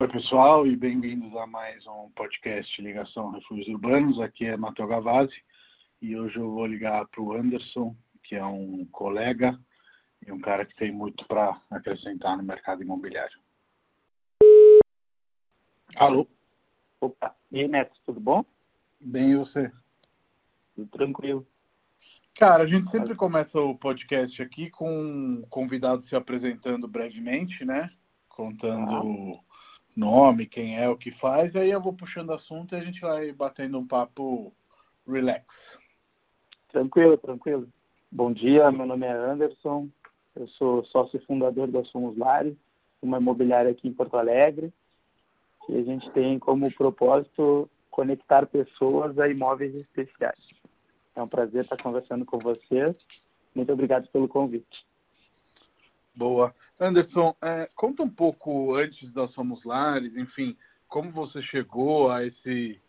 Oi, pessoal, e bem-vindos a mais um podcast Ligação Refúgios Urbanos. Aqui é Matheus Gavazzi e hoje eu vou ligar para o Anderson, que é um colega e um cara que tem muito para acrescentar no mercado imobiliário. Alô? Opa, e aí, Neto, tudo bom? Bem, e você? Tudo tranquilo. Cara, a gente sempre começa o podcast aqui com um convidado se apresentando brevemente, né? Contando ah nome, quem é, o que faz, aí eu vou puxando assunto e a gente vai batendo um papo relax. Tranquilo, tranquilo. Bom dia, meu nome é Anderson, eu sou sócio fundador da Somos Lares, uma imobiliária aqui em Porto Alegre, e a gente tem como propósito conectar pessoas a imóveis especiais. É um prazer estar conversando com vocês. Muito obrigado pelo convite. Boa. Anderson, é, conta um pouco antes da Somos Lares, enfim, como você chegou a esse,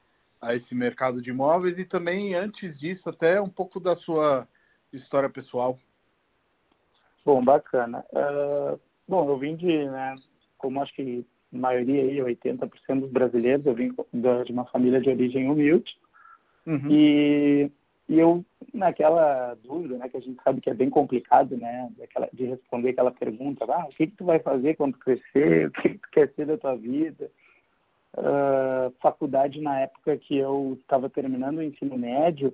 a esse mercado de imóveis e também, antes disso, até um pouco da sua história pessoal. Bom, bacana. Uh, bom, eu vim de, né, como acho que a maioria aí, 80% dos brasileiros, eu vim de uma família de origem humilde. Uhum. E e eu, naquela dúvida, né, que a gente sabe que é bem complicado, né, daquela, de responder aquela pergunta, ah, o que, que tu vai fazer quando crescer, o que, que tu quer ser da tua vida? Uh, faculdade, na época que eu estava terminando o ensino médio,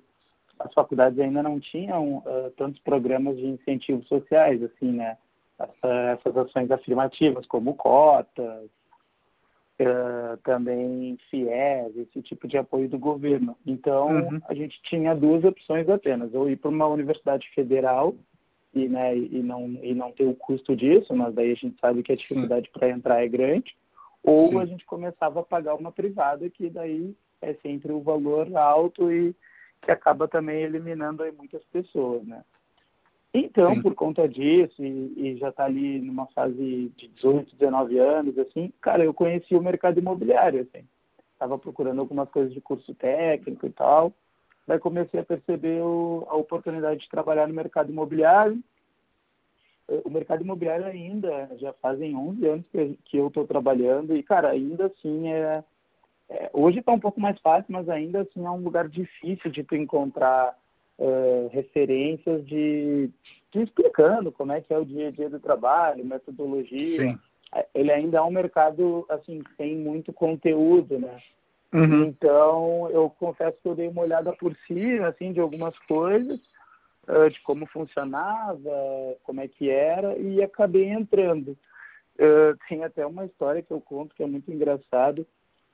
as faculdades ainda não tinham uh, tantos programas de incentivos sociais, assim, né, Essa, essas ações afirmativas, como cotas, uh, também FIES, esse tipo de apoio do governo. Então, uhum. a gente tinha duas opções apenas, ou ir para uma universidade federal e, né, e, não, e não ter o custo disso, mas daí a gente sabe que a dificuldade para entrar é grande, ou Sim. a gente começava a pagar uma privada, que daí é sempre o valor alto e que acaba também eliminando aí muitas pessoas, né? Então, Sim. por conta disso, e, e já está ali numa fase de 18, 19 anos, assim, cara, eu conheci o mercado imobiliário, assim. Estava procurando algumas coisas de curso técnico e tal. Daí comecei a perceber o, a oportunidade de trabalhar no mercado imobiliário. O mercado imobiliário ainda, já fazem 11 anos que, que eu estou trabalhando e, cara, ainda assim é, é hoje está um pouco mais fácil, mas ainda assim é um lugar difícil de tu encontrar é, referências de, de, explicando como é que é o dia a dia do trabalho, metodologia. Sim. É, ele ainda é um mercado, assim, tem muito conteúdo, né? Uhum. Então, eu confesso que eu dei uma olhada por cima, assim, de algumas coisas, uh, de como funcionava, como é que era, e acabei entrando. Tem até uma história que eu conto que é muito engraçado,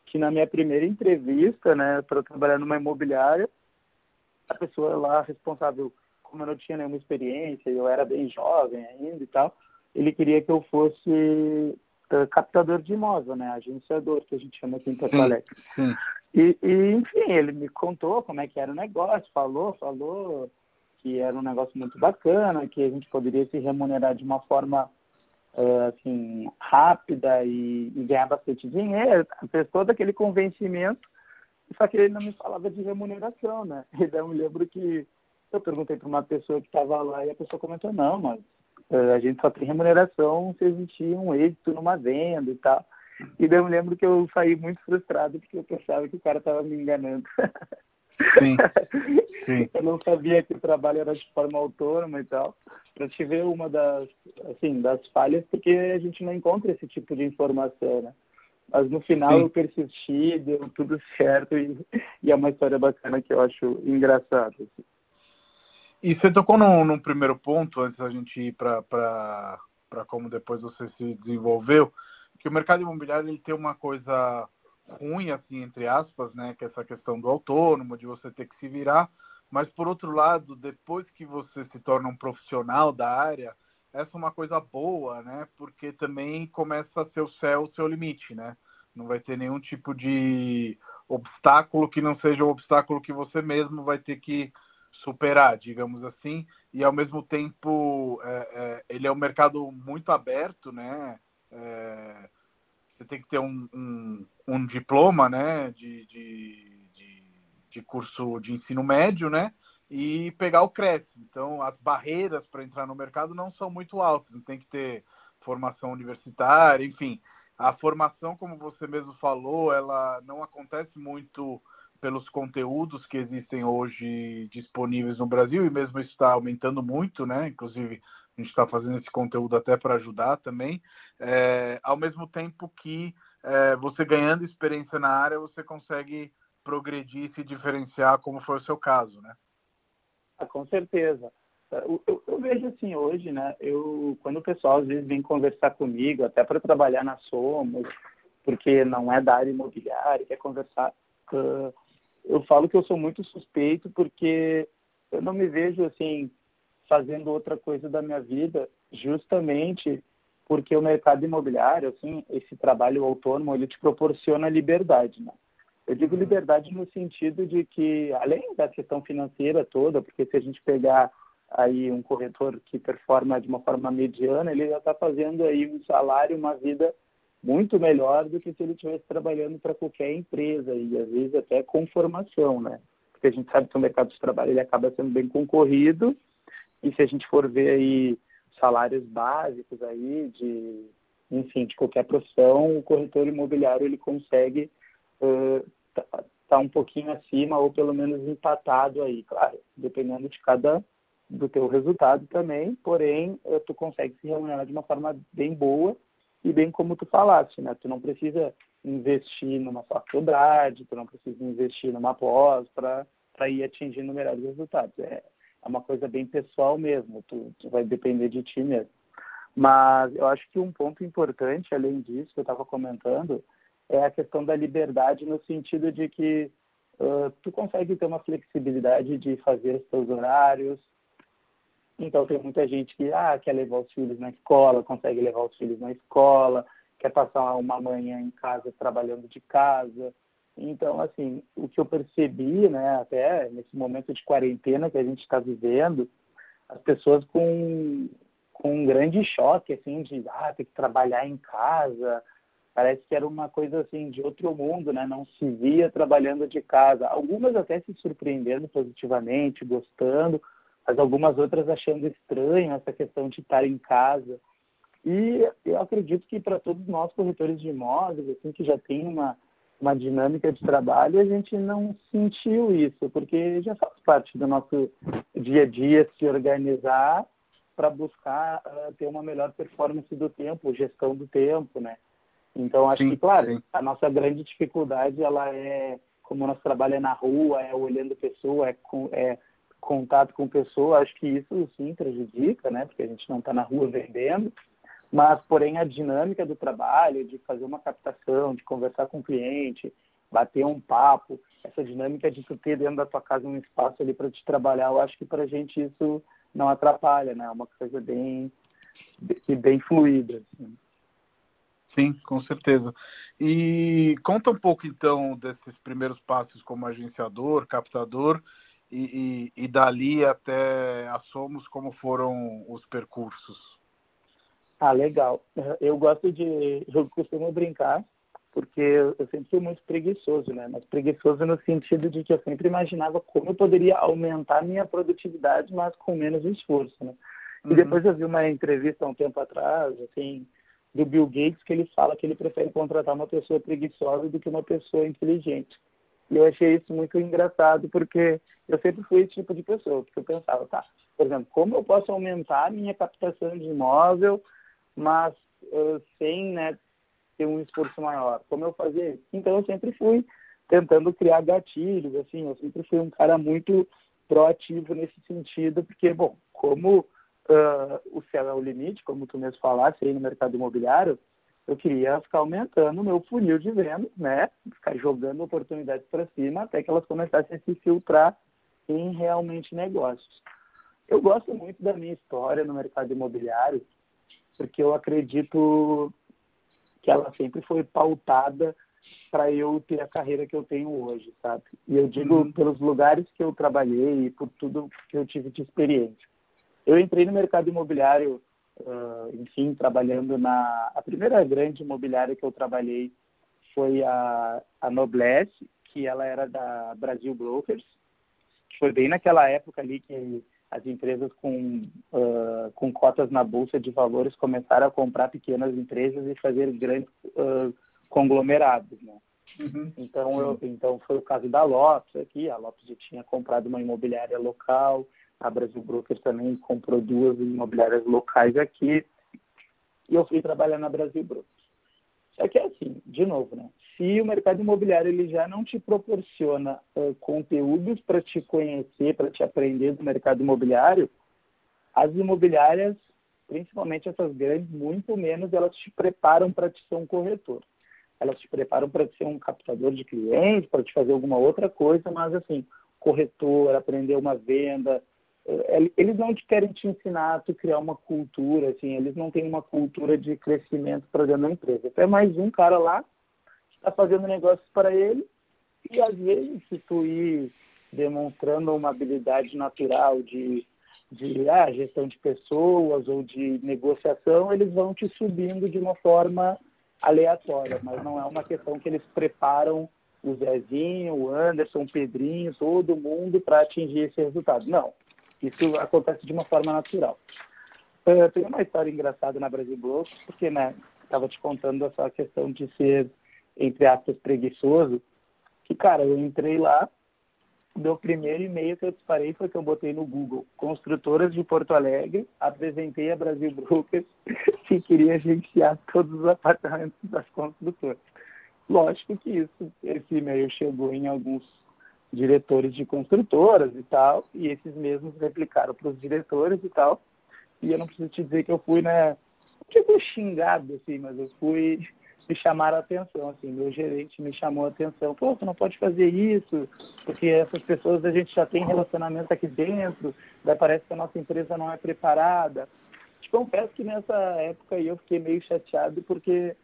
que na minha primeira entrevista, né, para trabalhar numa imobiliária, a pessoa lá responsável, como eu não tinha nenhuma experiência, eu era bem jovem ainda e tal, ele queria que eu fosse uh, captador de imóvel, né? Agenciador, que a gente chama aqui em Porto Alegre. E, e, enfim, ele me contou como é que era o negócio, falou, falou que era um negócio muito bacana, que a gente poderia se remunerar de uma forma uh, assim, rápida e, e ganhar bastante dinheiro, fez todo aquele convencimento só que ele não me falava de remuneração, né? E daí eu me lembro que eu perguntei para uma pessoa que estava lá e a pessoa comentou, não, mas uh, a gente só tem remuneração se existir um êxito numa venda e tal. E daí eu me lembro que eu saí muito frustrado porque eu pensava que o cara estava me enganando. Sim. Sim. eu não sabia que o trabalho era de forma autônoma e tal. Para te ver uma das, assim, das falhas, porque a gente não encontra esse tipo de informação, né? Mas no final Sim. eu persisti, deu tudo certo e, e, é uma história bacana que eu acho engraçada. Assim. E você tocou num, num, primeiro ponto, antes da gente ir para como depois você se desenvolveu, que o mercado imobiliário ele tem uma coisa ruim, assim, entre aspas, né, que é essa questão do autônomo, de você ter que se virar, mas por outro lado, depois que você se torna um profissional da área, essa é uma coisa boa, né? Porque também começa a ser o céu o seu limite, né? Não vai ter nenhum tipo de obstáculo que não seja o obstáculo que você mesmo vai ter que superar, digamos assim. E ao mesmo tempo, é, é, ele é um mercado muito aberto, né? É, você tem que ter um, um, um diploma, né? De, de, de, de curso de ensino médio, né? e pegar o crédito. Então, as barreiras para entrar no mercado não são muito altas, não tem que ter formação universitária, enfim. A formação, como você mesmo falou, ela não acontece muito pelos conteúdos que existem hoje disponíveis no Brasil, e mesmo está aumentando muito, né? Inclusive, a gente está fazendo esse conteúdo até para ajudar também, é, ao mesmo tempo que é, você ganhando experiência na área, você consegue progredir e se diferenciar, como foi o seu caso, né? Ah, com certeza. Eu, eu, eu, vejo assim hoje, né? Eu, quando o pessoal às vezes vem conversar comigo, até para trabalhar na Somos, porque não é da área imobiliária, quer conversar, uh, eu falo que eu sou muito suspeito porque eu não me vejo assim fazendo outra coisa da minha vida, justamente porque o mercado imobiliário, assim, esse trabalho autônomo, ele te proporciona liberdade, né? Eu digo uhum. liberdade no sentido de que, além da questão financeira toda, porque se a gente pegar aí um corretor que performa de uma forma mediana, ele já está fazendo aí um salário, uma vida muito melhor do que se ele estivesse trabalhando para qualquer empresa e às vezes até com formação, né? Porque a gente sabe que o mercado de trabalho ele acaba sendo bem concorrido e se a gente for ver aí salários básicos aí de, enfim, de qualquer profissão, o corretor imobiliário ele consegue estar uh, tá, tá um pouquinho acima ou pelo menos empatado aí, claro, dependendo de cada do teu resultado também, porém uh, tu consegue se remunerar de uma forma bem boa e bem como tu falaste, né? Tu não precisa investir numa faculdade, tu não precisa investir numa pós para ir atingindo melhores resultados. É, é uma coisa bem pessoal mesmo, tu, tu vai depender de ti mesmo. Mas eu acho que um ponto importante, além disso, que eu estava comentando, é a questão da liberdade no sentido de que uh, tu consegue ter uma flexibilidade de fazer os teus horários. Então tem muita gente que ah, quer levar os filhos na escola, consegue levar os filhos na escola, quer passar uma manhã em casa trabalhando de casa. Então, assim, o que eu percebi, né, até nesse momento de quarentena que a gente está vivendo, as pessoas com, com um grande choque, assim, de ah, ter que trabalhar em casa, parece que era uma coisa assim de outro mundo, né? Não se via trabalhando de casa. Algumas até se surpreendendo positivamente, gostando, mas algumas outras achando estranho essa questão de estar em casa. E eu acredito que para todos nós corretores de imóveis, assim, que já tem uma uma dinâmica de trabalho, a gente não sentiu isso, porque já faz parte do nosso dia a dia se organizar para buscar uh, ter uma melhor performance do tempo, gestão do tempo, né? Então acho sim, que, claro, sim. a nossa grande dificuldade ela é como o nosso trabalho é na rua, é olhando pessoa, é, com, é contato com pessoa, acho que isso sim prejudica, né? Porque a gente não está na rua vendendo, mas, porém, a dinâmica do trabalho, de fazer uma captação, de conversar com o cliente, bater um papo, essa dinâmica de tu ter dentro da tua casa um espaço ali para te trabalhar, eu acho que para a gente isso não atrapalha, né? É uma coisa bem, bem fluida. Assim. Sim, com certeza. E conta um pouco então desses primeiros passos como agenciador, captador e, e, e dali até a Somos, como foram os percursos? Ah, legal. Eu gosto de. Eu costumo brincar, porque eu sempre fui muito preguiçoso, né? Mas preguiçoso no sentido de que eu sempre imaginava como eu poderia aumentar minha produtividade, mas com menos esforço, né? E uhum. depois eu vi uma entrevista há um tempo atrás, assim, do Bill Gates, que ele fala que ele prefere contratar uma pessoa preguiçosa do que uma pessoa inteligente. E eu achei isso muito engraçado, porque eu sempre fui esse tipo de pessoa, porque eu pensava, tá, por exemplo, como eu posso aumentar a minha captação de imóvel mas uh, sem né, ter um esforço maior. Como eu fazia isso? Então eu sempre fui tentando criar gatilhos, assim, eu sempre fui um cara muito proativo nesse sentido, porque, bom, como uh, o céu é o limite, como tu mesmo falaste aí no mercado imobiliário, eu queria ficar aumentando o meu funil de venda, né? Ficar jogando oportunidades para cima até que elas começassem a se filtrar em realmente negócios. Eu gosto muito da minha história no mercado imobiliário, porque eu acredito que ela sempre foi pautada para eu ter a carreira que eu tenho hoje, sabe? E eu digo uhum. pelos lugares que eu trabalhei e por tudo que eu tive de experiência. Eu entrei no mercado imobiliário, uh, enfim, trabalhando na... A primeira grande imobiliária que eu trabalhei foi a, a Noblesse, que ela era da Brasil Brokers. Foi bem naquela época ali que as empresas com, uh, com cotas na bolsa de valores começaram a comprar pequenas empresas e fazer grandes uh, conglomerados. Né? Uhum. Então, eu, então foi o caso da Lopes aqui, a Lopes já tinha comprado uma imobiliária local, a Brasil Broker também comprou duas imobiliárias locais aqui, e eu fui trabalhar na Brasil Broker. Só que é assim, de novo, né? Se o mercado imobiliário ele já não te proporciona uh, conteúdos para te conhecer, para te aprender do mercado imobiliário, as imobiliárias, principalmente essas grandes, muito menos elas te preparam para te ser um corretor. Elas te preparam para ser um captador de clientes, para te fazer alguma outra coisa, mas assim, corretor, aprender uma venda, eles não querem te ensinar a tu criar uma cultura, assim, eles não têm uma cultura de crescimento para dentro da empresa. É mais um cara lá que está fazendo negócios para ele e às vezes se tu ir demonstrando uma habilidade natural de, de ah, gestão de pessoas ou de negociação, eles vão te subindo de uma forma aleatória, mas não é uma questão que eles preparam o Zezinho, o Anderson, o Pedrinho, todo mundo para atingir esse resultado. Não. Isso acontece de uma forma natural. Uh, tem uma história engraçada na Brasil Blog, porque, né, estava te contando essa questão de ser, entre aspas, preguiçoso, que, cara, eu entrei lá, meu primeiro e-mail que eu disparei foi que eu botei no Google, construtoras de Porto Alegre, apresentei a Brasil Brokers que queria agenciar todos os apartamentos das construtoras. Lógico que isso, esse e-mail chegou em alguns diretores de construtoras e tal, e esses mesmos replicaram para os diretores e tal. E eu não preciso te dizer que eu fui, né, tipo xingado, assim, mas eu fui me chamar a atenção, assim, meu gerente me chamou a atenção, pô, você não pode fazer isso, porque essas pessoas a gente já tem relacionamento aqui dentro, daí parece que a nossa empresa não é preparada. Te confesso que nessa época eu fiquei meio chateado porque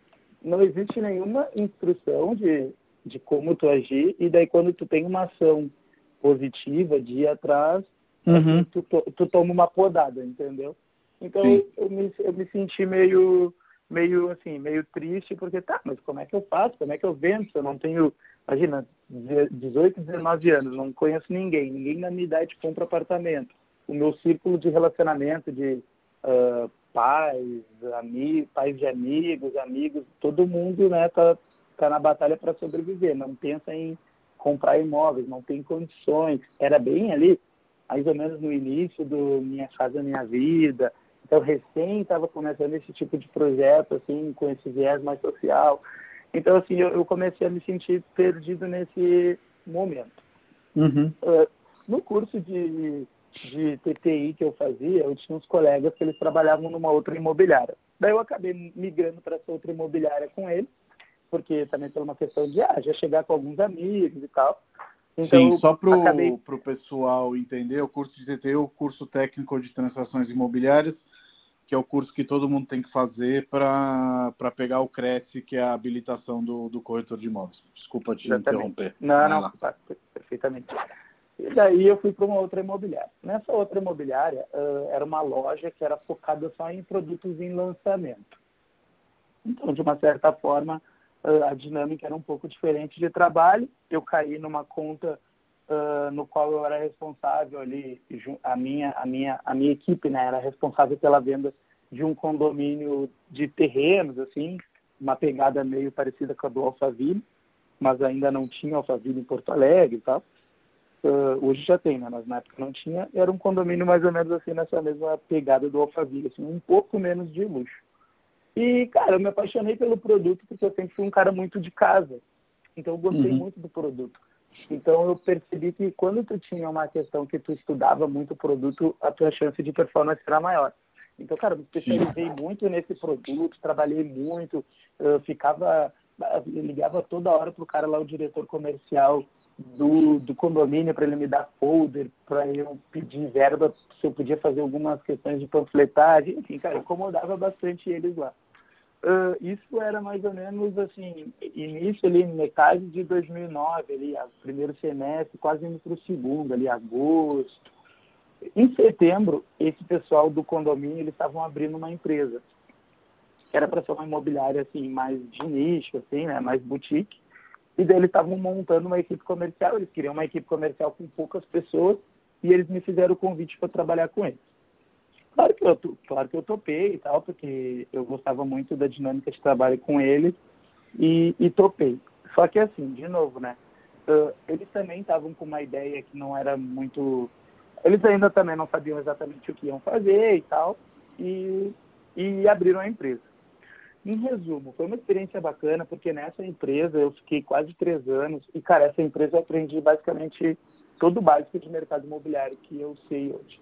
não existe nenhuma instrução de de como tu agir, e daí quando tu tem uma ação positiva de ir atrás, uhum. tu, tu, toma uma podada, entendeu? Então eu me, eu me senti meio, meio assim, meio triste, porque tá, mas como é que eu faço? Como é que eu vendo? Eu não tenho, imagina, 18, 19 anos, não conheço ninguém, ninguém na minha idade compra apartamento. O meu círculo de relacionamento de uh, pais, amigos, pais de amigos, amigos, todo mundo, né, tá, está na batalha para sobreviver, não pensa em comprar imóveis, não tem condições. Era bem ali, mais ou menos no início do Minha Casa Minha Vida. Então, recém estava começando esse tipo de projeto, assim, com esse viés mais social. Então, assim, eu, eu comecei a me sentir perdido nesse momento. Uhum. Uh, no curso de, de TTI que eu fazia, eu tinha uns colegas que eles trabalhavam numa outra imobiliária. Daí eu acabei migrando para essa outra imobiliária com eles porque também por uma questão de ah, já chegar com alguns amigos e tal. Então, Sim, só para o acabei... pessoal entender, o curso de TT é o curso técnico de transações imobiliárias, que é o curso que todo mundo tem que fazer para pegar o CRECE, que é a habilitação do, do corretor de imóveis. Desculpa te Exatamente. interromper. Não, não, tá, perfeitamente. E daí eu fui para uma outra imobiliária. Nessa outra imobiliária, uh, era uma loja que era focada só em produtos em lançamento. Então, de uma certa forma, a dinâmica era um pouco diferente de trabalho. Eu caí numa conta uh, no qual eu era responsável ali, a minha, a minha, a minha equipe né, era responsável pela venda de um condomínio de terrenos, assim, uma pegada meio parecida com a do Alphaville, mas ainda não tinha Alphaville em Porto Alegre e tal. Uh, hoje já tem, né? mas na época não tinha. Era um condomínio mais ou menos assim, nessa mesma pegada do Alphaville, assim, um pouco menos de luxo. E, cara, eu me apaixonei pelo produto porque eu sempre fui um cara muito de casa. Então eu gostei uhum. muito do produto. Então eu percebi que quando tu tinha uma questão que tu estudava muito o produto, a tua chance de performance era maior. Então, cara, eu me especializei muito nesse produto, trabalhei muito, eu ficava, eu ligava toda hora pro cara lá, o diretor comercial do, do condomínio, para ele me dar folder, para eu pedir verba, se eu podia fazer algumas questões de panfletagem, enfim, cara, incomodava bastante eles lá. Uh, isso era mais ou menos assim, início ali, metade de 2009, ali, primeiro semestre, quase indo para o segundo, ali, agosto. Em setembro, esse pessoal do condomínio, eles estavam abrindo uma empresa. Era para ser uma imobiliária, assim, mais de nicho, assim, né, mais boutique. E daí eles estavam montando uma equipe comercial, eles queriam uma equipe comercial com poucas pessoas, e eles me fizeram o convite para trabalhar com eles. Claro que, eu, claro que eu topei e tal, porque eu gostava muito da dinâmica de trabalho com eles e, e topei. Só que assim, de novo, né? Uh, eles também estavam com uma ideia que não era muito. Eles ainda também não sabiam exatamente o que iam fazer e tal, e, e abriram a empresa. Em resumo, foi uma experiência bacana, porque nessa empresa eu fiquei quase três anos, e cara, essa empresa eu aprendi basicamente todo o básico de mercado imobiliário que eu sei hoje.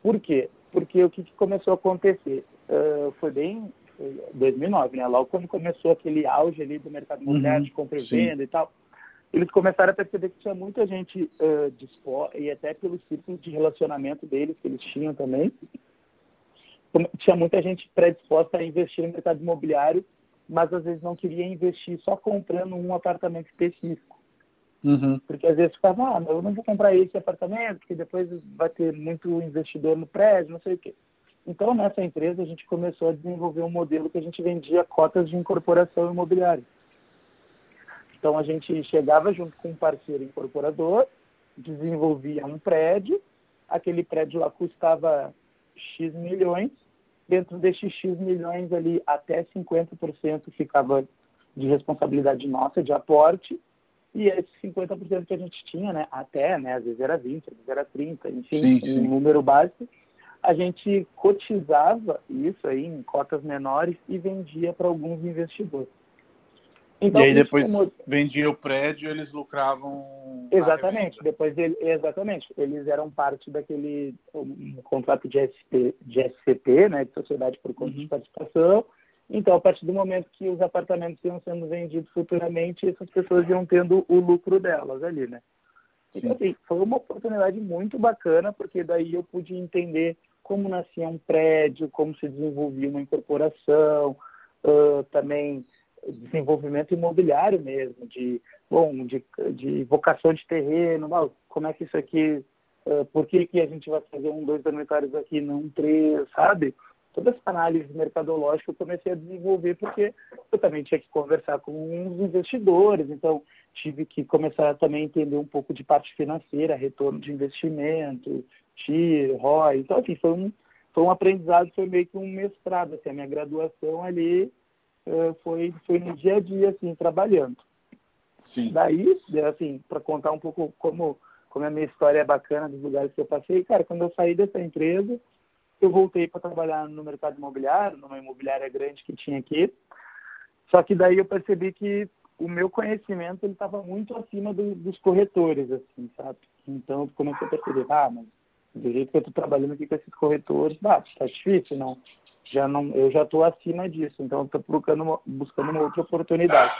Por quê? Porque o que, que começou a acontecer? Uh, foi bem 2009, né? Logo quando começou aquele auge ali do mercado imobiliário uhum, de compra e venda e tal, eles começaram a perceber que tinha muita gente uh, disposta, e até pelos círculos de relacionamento deles que eles tinham também, tinha muita gente predisposta a investir no mercado imobiliário, mas às vezes não queria investir só comprando um apartamento específico. Uhum. Porque às vezes ficava, ah, eu não vou comprar esse apartamento, porque depois vai ter muito investidor no prédio, não sei o quê. Então, nessa empresa, a gente começou a desenvolver um modelo que a gente vendia cotas de incorporação imobiliária. Então, a gente chegava junto com um parceiro incorporador, desenvolvia um prédio, aquele prédio lá custava X milhões, dentro desses X milhões ali, até 50% ficava de responsabilidade nossa, de aporte, e esses 50% que a gente tinha, né, até, né, às vezes era 20, às vezes era 30, enfim, sim, sim. um número básico, a gente cotizava isso aí em cotas menores e vendia para alguns investidores. Então, e aí depois como... vendia o prédio, eles lucravam. Exatamente, depois ele, exatamente. Eles eram parte daquele um contrato de, SP, de SCP, né, de Sociedade por Conta uhum. de Participação. Então, a partir do momento que os apartamentos iam sendo vendidos futuramente, essas pessoas iam tendo o lucro delas ali, né? Então, assim, foi uma oportunidade muito bacana, porque daí eu pude entender como nascia um prédio, como se desenvolvia uma incorporação, uh, também desenvolvimento imobiliário mesmo, de, bom, de, de vocação de terreno, como é que isso aqui, uh, por que, que a gente vai fazer um, dois dormitórios aqui, não três, sabe? Toda essa análise mercadológica eu comecei a desenvolver porque eu também tinha que conversar com uns investidores, então tive que começar também a entender um pouco de parte financeira, retorno de investimento, TIR, ROI, então assim, foi um, foi um aprendizado, foi meio que um mestrado, assim, a minha graduação ali é, foi, foi no dia a dia, assim, trabalhando. Sim. Daí, assim, para contar um pouco como, como a minha história é bacana dos lugares que eu passei, cara, quando eu saí dessa empresa, eu voltei para trabalhar no mercado imobiliário, numa imobiliária grande que tinha aqui. Só que daí eu percebi que o meu conhecimento ele estava muito acima do, dos corretores, assim, sabe? Então eu comecei a perceber, ah, mas do jeito que eu estou trabalhando aqui com esses corretores, ah, tá difícil, não já não, eu já estou acima disso, então estou buscando, buscando uma outra oportunidade.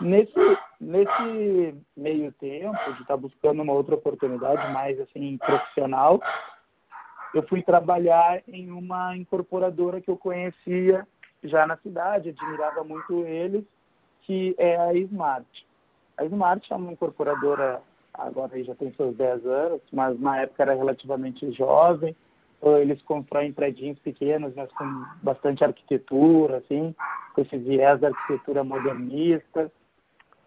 Nesse, nesse meio tempo de estar tá buscando uma outra oportunidade mais assim profissional, eu fui trabalhar em uma incorporadora que eu conhecia já na cidade, admirava muito eles, que é a Smart. A Smart é uma incorporadora, agora já tem seus 10 anos, mas na época era relativamente jovem, eles constroem prédios pequenos, mas com bastante arquitetura, assim, com esse viés da arquitetura modernista.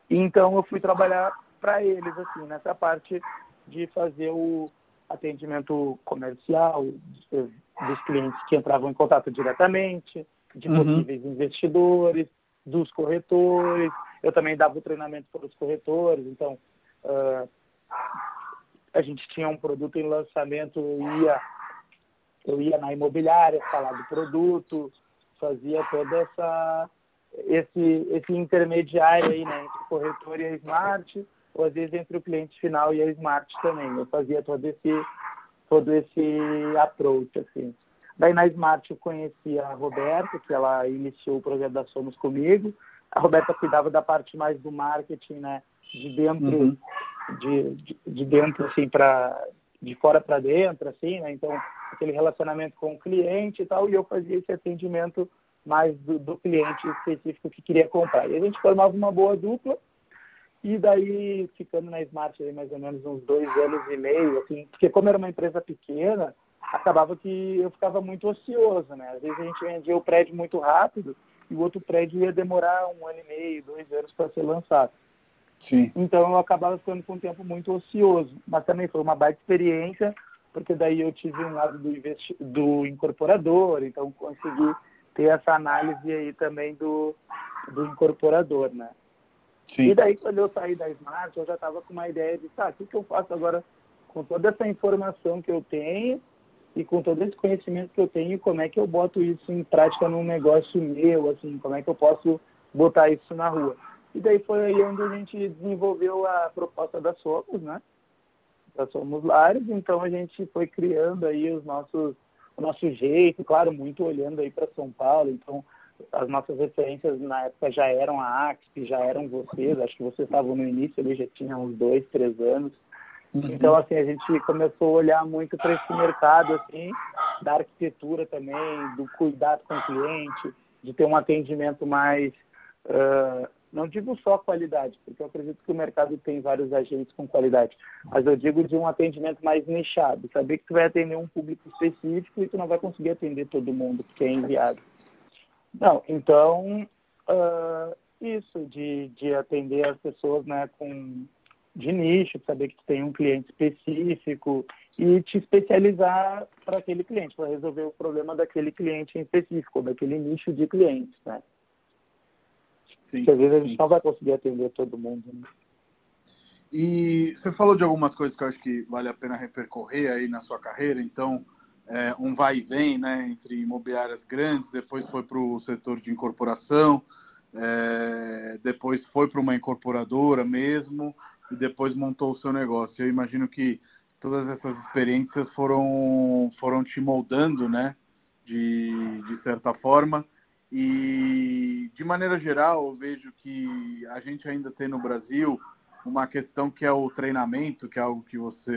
Então eu fui trabalhar para eles, assim, nessa parte de fazer o atendimento comercial dos clientes que entravam em contato diretamente, de uhum. possíveis investidores, dos corretores. Eu também dava o treinamento para os corretores, então uh, a gente tinha um produto em lançamento, ia eu ia na imobiliária falar do produto, fazia toda essa esse, esse intermediário aí, né, entre corretor e a Smart, ou às vezes entre o cliente final e a Smart também. Eu fazia todo esse, todo esse approach, assim. Daí na Smart eu conheci a Roberta, que ela iniciou o projeto da Somos comigo. A Roberta cuidava da parte mais do marketing, né? De dentro, uhum. de, de, de, dentro, assim, para de fora para dentro, assim, né? Então, aquele relacionamento com o cliente e tal, e eu fazia esse atendimento mais do, do cliente específico que queria comprar. E a gente formava uma boa dupla, e daí, ficando na Smart aí mais ou menos uns dois anos e meio, assim, porque como era uma empresa pequena, acabava que eu ficava muito ocioso, né? Às vezes a gente vendia o prédio muito rápido e o outro prédio ia demorar um ano e meio, dois anos para ser lançado. Sim. Então eu acabava ficando com um tempo muito ocioso. Mas também foi uma baita experiência, porque daí eu tive um lado do, investi do incorporador, então consegui ter essa análise aí também do, do incorporador, né? Sim. E daí quando eu saí da Smart, eu já estava com uma ideia de, tá, o que, que eu faço agora com toda essa informação que eu tenho e com todo esse conhecimento que eu tenho, como é que eu boto isso em prática num negócio meu, assim, como é que eu posso botar isso na rua. E daí foi aí onde a gente desenvolveu a proposta da Somos, né? Da Somos Lares, então a gente foi criando aí os nossos, o nosso jeito, claro, muito olhando aí para São Paulo, então as nossas referências na época já eram a Axp, já eram vocês, acho que vocês estavam no início, ele já tinha uns dois, três anos. Uhum. Então, assim, a gente começou a olhar muito para esse mercado, assim, da arquitetura também, do cuidado com o cliente, de ter um atendimento mais, uh, não digo só qualidade, porque eu acredito que o mercado tem vários agentes com qualidade, mas eu digo de um atendimento mais nichado, saber que tu vai atender um público específico e tu não vai conseguir atender todo mundo, porque é inviável. Não, então, uh, isso, de, de atender as pessoas né, com, de nicho, saber que tu tem um cliente específico e te especializar para aquele cliente, para resolver o problema daquele cliente em específico, daquele nicho de clientes, né? Sim, Porque às vezes a gente não vai conseguir atender todo mundo. Né? E você falou de algumas coisas que eu acho que vale a pena repercorrer aí na sua carreira, então é, um vai e vem né, entre imobiliárias grandes, depois foi para o setor de incorporação, é, depois foi para uma incorporadora mesmo, e depois montou o seu negócio. Eu imagino que todas essas experiências foram, foram te moldando, né, de, de certa forma. E, de maneira geral, eu vejo que a gente ainda tem no Brasil uma questão que é o treinamento, que é algo que você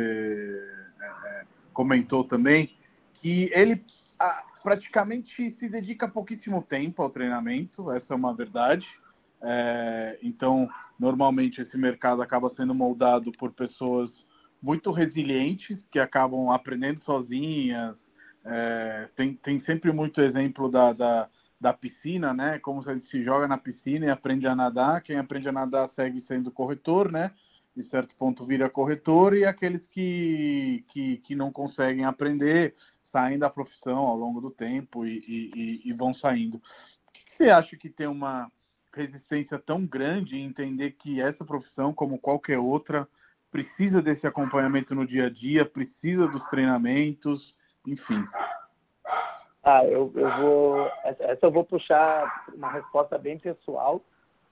é, é comentou também, que ele a, praticamente se dedica pouquíssimo tempo ao treinamento, essa é uma verdade. É, então, normalmente esse mercado acaba sendo moldado por pessoas muito resilientes, que acabam aprendendo sozinhas. É, tem, tem sempre muito exemplo da, da, da piscina, né? Como a gente se joga na piscina e aprende a nadar. Quem aprende a nadar segue sendo corretor, né? De certo ponto vira corretor, e aqueles que, que, que não conseguem aprender saem da profissão ao longo do tempo e, e, e vão saindo. Você acha que tem uma resistência tão grande em entender que essa profissão, como qualquer outra, precisa desse acompanhamento no dia a dia, precisa dos treinamentos, enfim? Ah, eu, eu vou. Essa eu vou puxar uma resposta bem pessoal,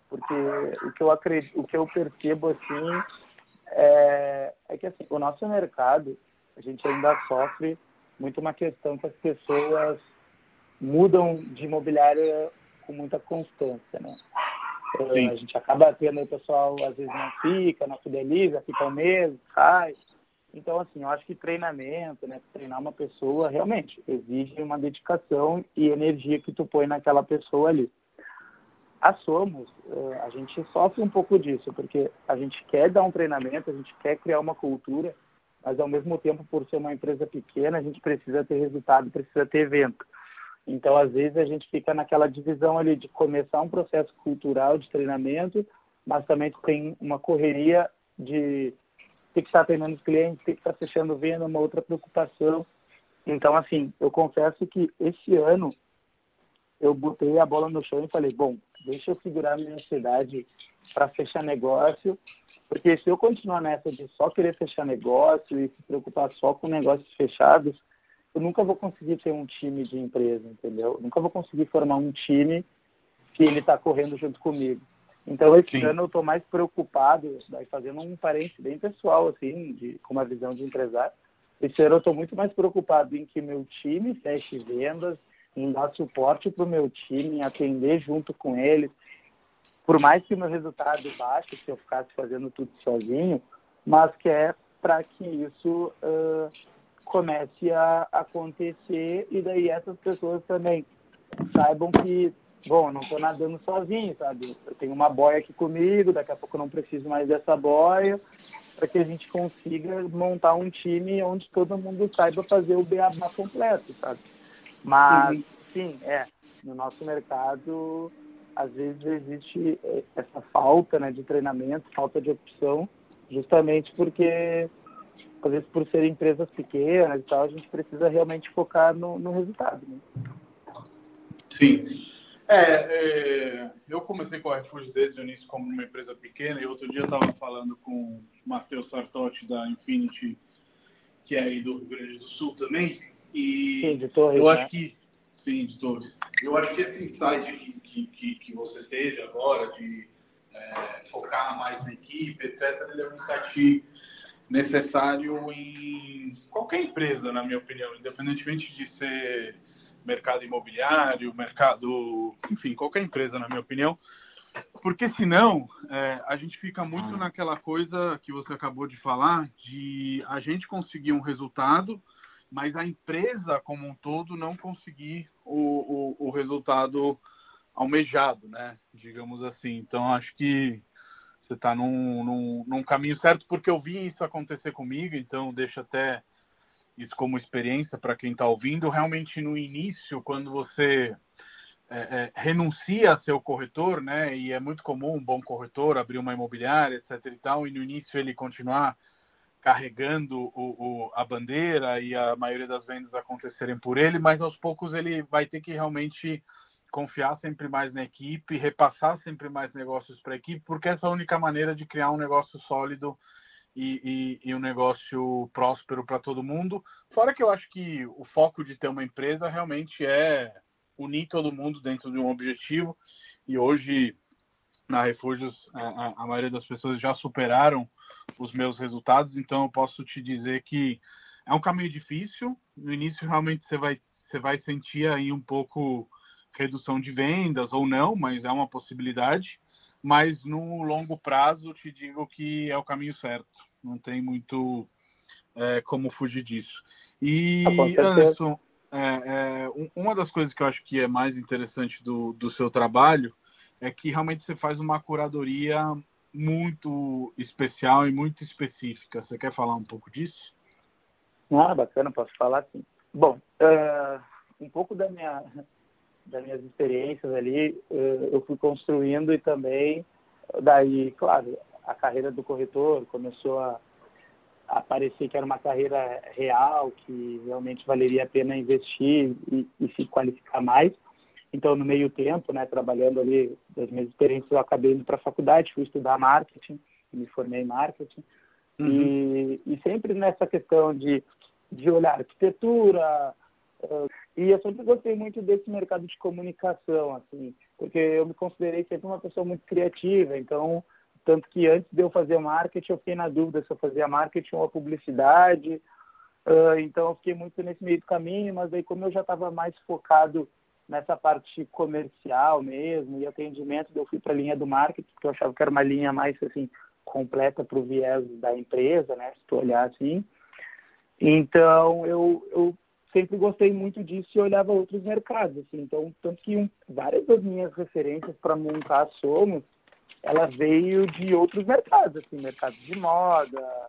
porque o que eu acredito, o que eu percebo assim é, é que assim, o nosso mercado, a gente ainda sofre muito uma questão que as pessoas mudam de imobiliária com muita constância, né? Sim. A gente acaba tendo o pessoal, às vezes não fica, não fideliza, fica o mesmo, sai. Então, assim, eu acho que treinamento, né? Treinar uma pessoa realmente exige uma dedicação e energia que tu põe naquela pessoa ali. A Somos, eh, a gente sofre um pouco disso, porque a gente quer dar um treinamento, a gente quer criar uma cultura, mas ao mesmo tempo, por ser uma empresa pequena, a gente precisa ter resultado, precisa ter evento. Então, às vezes, a gente fica naquela divisão ali de começar um processo cultural de treinamento, mas também tem uma correria de ter que estar atendendo os clientes, ter que estar fechando venda, uma outra preocupação. Então, assim, eu confesso que esse ano eu botei a bola no chão e falei, bom, deixa eu segurar minha ansiedade para fechar negócio porque se eu continuar nessa de só querer fechar negócio e se preocupar só com negócios fechados, eu nunca vou conseguir ter um time de empresa, entendeu? Eu nunca vou conseguir formar um time que ele está correndo junto comigo. Então, esse Sim. ano eu estou mais preocupado, daí fazendo um parente bem pessoal, assim, de, com uma visão de empresário. Esse ano eu estou muito mais preocupado em que meu time feche vendas, em dar suporte para o meu time, em atender junto com eles, por mais que o meu resultado baixo, se eu ficasse fazendo tudo sozinho, mas que é para que isso uh, comece a acontecer e daí essas pessoas também saibam que, bom, não estou nadando sozinho, sabe? Eu tenho uma boia aqui comigo, daqui a pouco eu não preciso mais dessa boia, para que a gente consiga montar um time onde todo mundo saiba fazer o beabá completo, sabe? Mas, uhum. sim, é, no nosso mercado às vezes existe é, essa falta né, de treinamento, falta de opção, justamente porque às vezes por serem empresas pequenas e tal, a gente precisa realmente focar no, no resultado. Né? Sim. É, é, eu comecei com a Refúgio desde o início como uma empresa pequena e outro dia eu estava falando com o Matheus Sartotti da Infinity, que é aí do Rio Grande do Sul também. E sim, Torres, eu né? acho que. Sim, Torres. Eu acho que esse insight que, que, que, que você teve agora de é, focar mais na equipe, etc., ele é um insight necessário em qualquer empresa, na minha opinião, independentemente de ser mercado imobiliário, mercado, enfim, qualquer empresa, na minha opinião, porque senão é, a gente fica muito naquela coisa que você acabou de falar, de a gente conseguir um resultado, mas a empresa como um todo não conseguir o, o, o resultado almejado, né? Digamos assim. Então acho que você está num, num, num, caminho certo, porque eu vi isso acontecer comigo, então deixa até isso como experiência para quem está ouvindo. Realmente no início, quando você é, é, renuncia a seu corretor, né, e é muito comum um bom corretor abrir uma imobiliária, etc e tal, e no início ele continuar carregando o, o, a bandeira e a maioria das vendas acontecerem por ele, mas aos poucos ele vai ter que realmente confiar sempre mais na equipe, repassar sempre mais negócios para a equipe, porque essa é a única maneira de criar um negócio sólido e, e, e um negócio próspero para todo mundo. Fora que eu acho que o foco de ter uma empresa realmente é unir todo mundo dentro de um objetivo. E hoje, na Refúgios, a, a maioria das pessoas já superaram os meus resultados, então eu posso te dizer que é um caminho difícil. No início, realmente, você vai, você vai sentir aí um pouco redução de vendas ou não, mas é uma possibilidade. Mas no longo prazo, te digo que é o caminho certo. Não tem muito é, como fugir disso. E, ah, Anderson, é, é, uma das coisas que eu acho que é mais interessante do, do seu trabalho é que realmente você faz uma curadoria muito especial e muito específica. Você quer falar um pouco disso? Ah, bacana, posso falar sim. Bom, uh, um pouco da minha, das minhas experiências ali, uh, eu fui construindo e também, daí, claro, a carreira do corretor começou a, a parecer que era uma carreira real, que realmente valeria a pena investir e, e se qualificar mais. Então, no meio tempo, né, trabalhando ali das minhas experiências, eu acabei indo para a faculdade, fui estudar marketing, me formei em marketing. Uhum. E, e, sempre nessa questão de, de olhar arquitetura, uh, e eu sempre gostei muito desse mercado de comunicação, assim, porque eu me considerei sempre uma pessoa muito criativa, então, tanto que antes de eu fazer marketing, eu fiquei na dúvida se eu fazia marketing ou publicidade, uh, então eu fiquei muito nesse meio do caminho, mas aí como eu já estava mais focado nessa parte comercial mesmo e atendimento, eu fui para a linha do marketing, porque eu achava que era uma linha mais assim completa para o viés da empresa, né? Se tu olhar assim. Então eu, eu sempre gostei muito disso e olhava outros mercados, assim. Então, tanto que um, várias das minhas referências para montar a Somos, ela veio de outros mercados, assim, mercado de moda,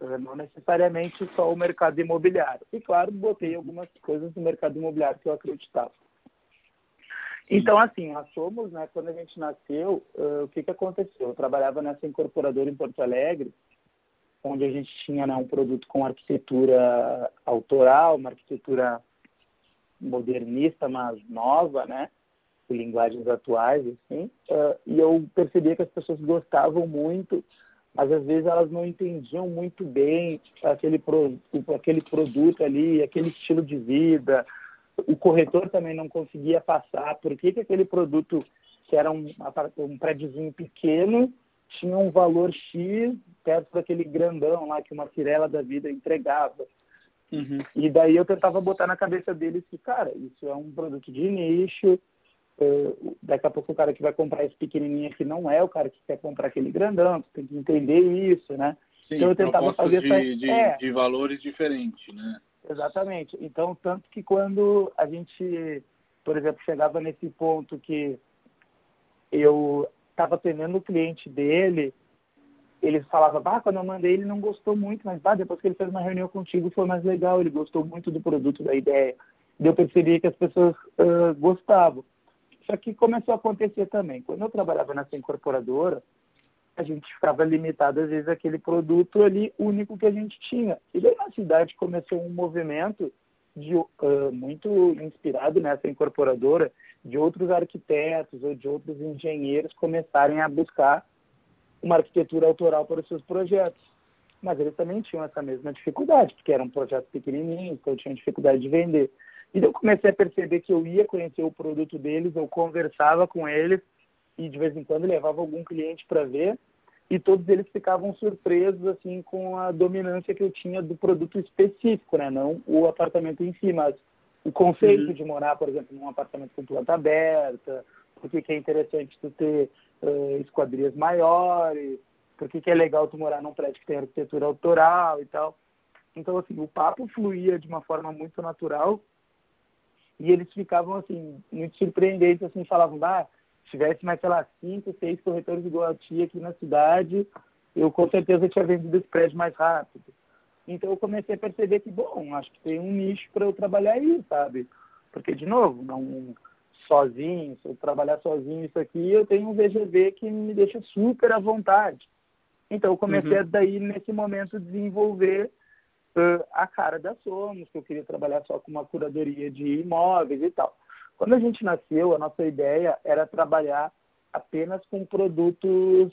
eh, não necessariamente só o mercado imobiliário. E claro, botei algumas coisas no mercado imobiliário que eu acreditava. Então, assim, nós somos, né, quando a gente nasceu, uh, o que, que aconteceu? Eu trabalhava nessa incorporadora em Porto Alegre, onde a gente tinha né, um produto com arquitetura autoral, uma arquitetura modernista, mas nova, né? Com linguagens atuais, assim. Uh, e eu percebia que as pessoas gostavam muito, mas às vezes elas não entendiam muito bem aquele, pro, aquele produto ali, aquele estilo de vida, o corretor também não conseguia passar por que, que aquele produto, que era um, um prédiozinho pequeno, tinha um valor X perto daquele grandão lá que uma Cirela da vida entregava. Uhum. E daí eu tentava botar na cabeça deles que, cara, isso é um produto de nicho, uh, daqui a pouco o cara que vai comprar esse pequenininho aqui não é o cara que quer comprar aquele grandão, tem que entender isso, né? Sim, então eu tentava fazer de, essa... de, é. de valores diferentes, né? Exatamente. Então, tanto que quando a gente, por exemplo, chegava nesse ponto que eu estava atendendo o cliente dele, ele falava, bah, quando eu mandei ele não gostou muito, mas bah, depois que ele fez uma reunião contigo foi mais legal, ele gostou muito do produto, da ideia. E eu percebi que as pessoas uh, gostavam. Só que começou a acontecer também. Quando eu trabalhava nessa incorporadora, a gente ficava limitado, às vezes, àquele produto ali único que a gente tinha. E daí na cidade começou um movimento de, uh, muito inspirado nessa incorporadora, de outros arquitetos ou de outros engenheiros começarem a buscar uma arquitetura autoral para os seus projetos. Mas eles também tinham essa mesma dificuldade, porque eram projetos pequenininhos, então tinham dificuldade de vender. E eu comecei a perceber que eu ia conhecer o produto deles, eu conversava com eles e de vez em quando levava algum cliente para ver e todos eles ficavam surpresos assim com a dominância que eu tinha do produto específico, né? Não o apartamento em si, mas o conceito uhum. de morar, por exemplo, num apartamento com planta aberta, por que é interessante tu ter uh, esquadrias maiores, por que é legal tu morar num prédio que tem arquitetura autoral e tal. Então, assim, o papo fluía de uma forma muito natural e eles ficavam, assim, muito surpreendentes, assim, falavam, ah, tivesse mais, sei lá, cinco, seis corretores igual a ti aqui na cidade, eu com certeza tinha vendido esse prédio mais rápido. Então eu comecei a perceber que, bom, acho que tem um nicho para eu trabalhar aí, sabe? Porque, de novo, não sozinho, se eu trabalhar sozinho isso aqui, eu tenho um VGV que me deixa super à vontade. Então eu comecei uhum. a daí, nesse momento, desenvolver uh, a cara da Somos, que eu queria trabalhar só com uma curadoria de imóveis e tal. Quando a gente nasceu, a nossa ideia era trabalhar apenas com produtos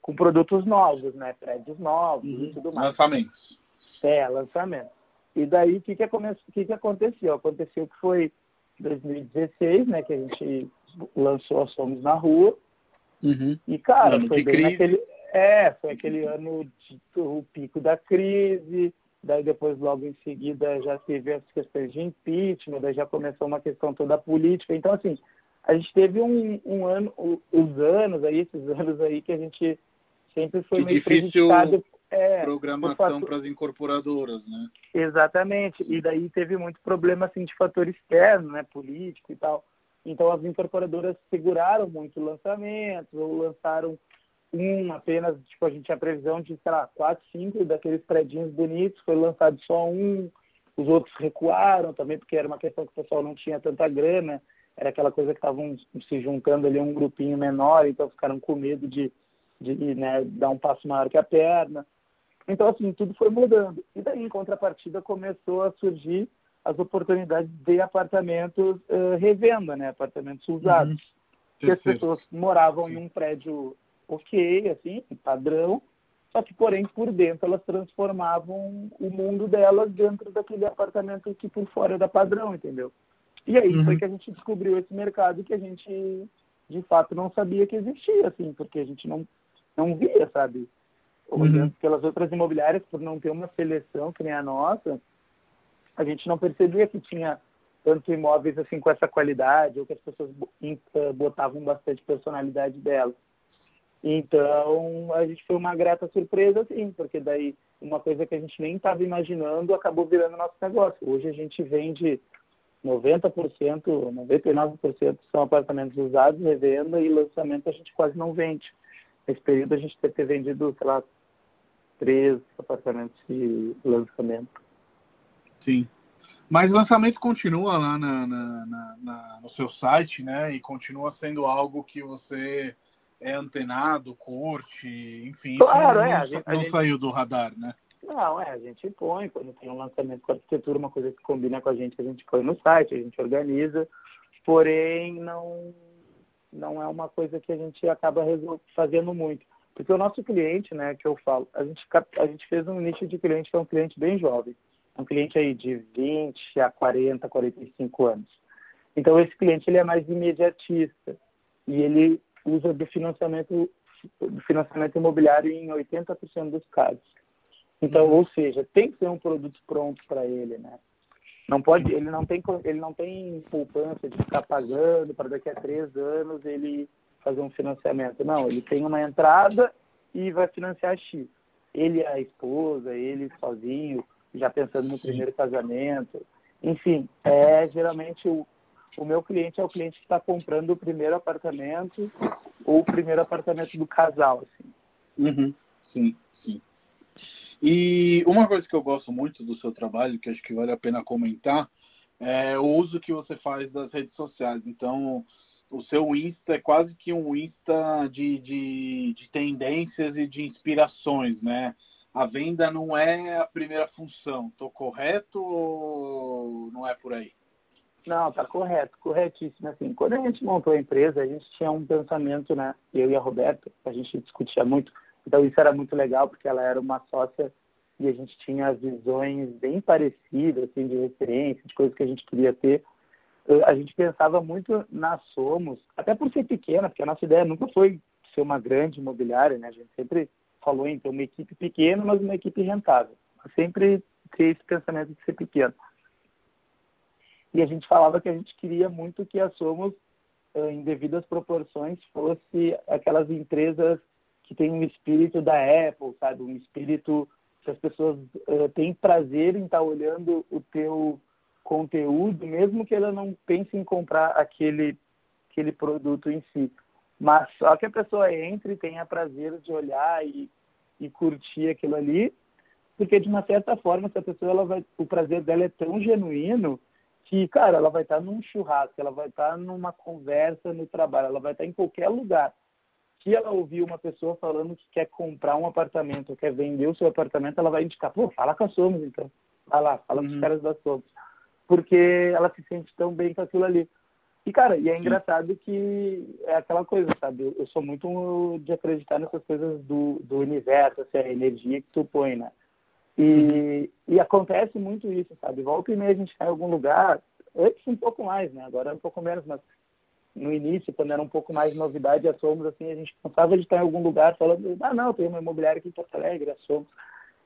com produtos novos, né? Prédios novos uhum. e tudo mais. Lançamentos. É, lançamento. E daí o que, que, que, que aconteceu? Aconteceu que foi 2016, né, que a gente lançou a Somos na Rua. Uhum. E, cara, ano foi bem crise. naquele. É, foi aquele ano de, o pico da crise, daí depois logo em seguida já teve as questões de impeachment, daí já começou uma questão toda política. Então, assim, a gente teve um, um ano, os anos aí, esses anos aí que a gente sempre foi que meio difícil é, programação para as incorporadoras, né? Exatamente. E daí teve muito problema assim de fator externo, né, político e tal. Então as incorporadoras seguraram muito lançamentos ou lançaram um apenas, tipo, a gente tinha previsão de, sei lá, quatro, cinco daqueles predinhos bonitos, foi lançado só um, os outros recuaram também, porque era uma questão que o pessoal não tinha tanta grana, era aquela coisa que estavam se juntando ali um grupinho menor, então ficaram com medo de, de né, dar um passo maior que a perna. Então, assim, tudo foi mudando. E daí, em contrapartida, começou a surgir as oportunidades de apartamentos uh, revenda, né? Apartamentos usados. Uhum. Que as pessoas moravam em um prédio ok, assim, padrão, só que, porém, por dentro elas transformavam o mundo delas dentro daquele apartamento que por fora da padrão, entendeu? E aí uhum. foi que a gente descobriu esse mercado que a gente, de fato, não sabia que existia, assim, porque a gente não, não via, sabe? Olhando uhum. pelas outras imobiliárias, por não ter uma seleção que nem a nossa, a gente não percebia que tinha tanto imóveis assim com essa qualidade, ou que as pessoas eh, botavam bastante personalidade delas. Então, a gente foi uma grata surpresa, sim, porque daí uma coisa que a gente nem estava imaginando acabou virando nosso negócio. Hoje a gente vende 90%, 99% são apartamentos usados, revenda e lançamento a gente quase não vende. Nesse período a gente deve ter vendido, sei lá, três apartamentos de lançamento. Sim. Mas o lançamento continua lá na, na, na, no seu site, né? E continua sendo algo que você é antenado, curte, enfim. Claro, não, é. A gente, não gente... saiu do radar, né? Não, é, a gente põe, quando tem um lançamento com arquitetura, uma coisa que combina com a gente, a gente põe no site, a gente organiza, porém não, não é uma coisa que a gente acaba fazendo muito. Porque o nosso cliente, né, que eu falo, a gente, a gente fez um nicho de cliente que é um cliente bem jovem. Um cliente aí de 20 a 40, 45 anos. Então esse cliente ele é mais imediatista. E ele usa do financiamento, do financiamento imobiliário em 80% dos casos. Então, uhum. ou seja, tem que ser um produto pronto para ele, né? Não pode, ele não tem, ele não tem poupança de ficar pagando para daqui a três anos ele fazer um financiamento. Não, ele tem uma entrada e vai financiar X. Ele a esposa, ele sozinho, já pensando no primeiro casamento. Enfim, é geralmente o, o meu cliente é o cliente que está comprando o primeiro apartamento ou o primeiro apartamento do casal. Assim. Uhum. Sim, sim. E uma coisa que eu gosto muito do seu trabalho, que acho que vale a pena comentar, é o uso que você faz das redes sociais. Então, o seu Insta é quase que um Insta de, de, de tendências e de inspirações, né? A venda não é a primeira função. Estou correto ou não é por aí? Não, tá correto, corretíssimo. Assim, quando a gente montou a empresa, a gente tinha um pensamento, né? Eu e a Roberta, a gente discutia muito. Então isso era muito legal, porque ela era uma sócia e a gente tinha visões bem parecidas, assim, de referência, de coisas que a gente queria ter a gente pensava muito na Somos, até por ser pequena, porque a nossa ideia nunca foi ser uma grande imobiliária, né? A gente sempre falou em ter uma equipe pequena, mas uma equipe rentável. Sempre ter esse pensamento de ser pequeno. E a gente falava que a gente queria muito que a Somos, em devidas proporções, fosse aquelas empresas que têm um espírito da Apple, sabe? Um espírito que as pessoas uh, têm prazer em estar olhando o teu conteúdo, mesmo que ela não pense em comprar aquele, aquele produto em si. Mas só que a pessoa entre e tenha prazer de olhar e, e curtir aquilo ali, porque de uma certa forma essa pessoa ela vai, o prazer dela é tão genuíno que, cara, ela vai estar num churrasco, ela vai estar numa conversa no trabalho, ela vai estar em qualquer lugar. Se ela ouvir uma pessoa falando que quer comprar um apartamento, quer vender o seu apartamento, ela vai indicar, pô, fala com a Somos então. Vai lá, fala uhum. com os uhum. caras da Somos porque ela se sente tão bem com aquilo ali. E, cara, e é engraçado que é aquela coisa, sabe? Eu, eu sou muito de acreditar nessas coisas do, do universo, assim, a energia que tu põe, né? E, e acontece muito isso, sabe? Volta e meia a gente está em algum lugar, antes um pouco mais, né? Agora é um pouco menos, mas no início, quando era um pouco mais novidade, a Somos, assim, a gente cansava de estar em algum lugar falando, ah, não, tem uma imobiliária aqui em Porto Alegre, a Somos.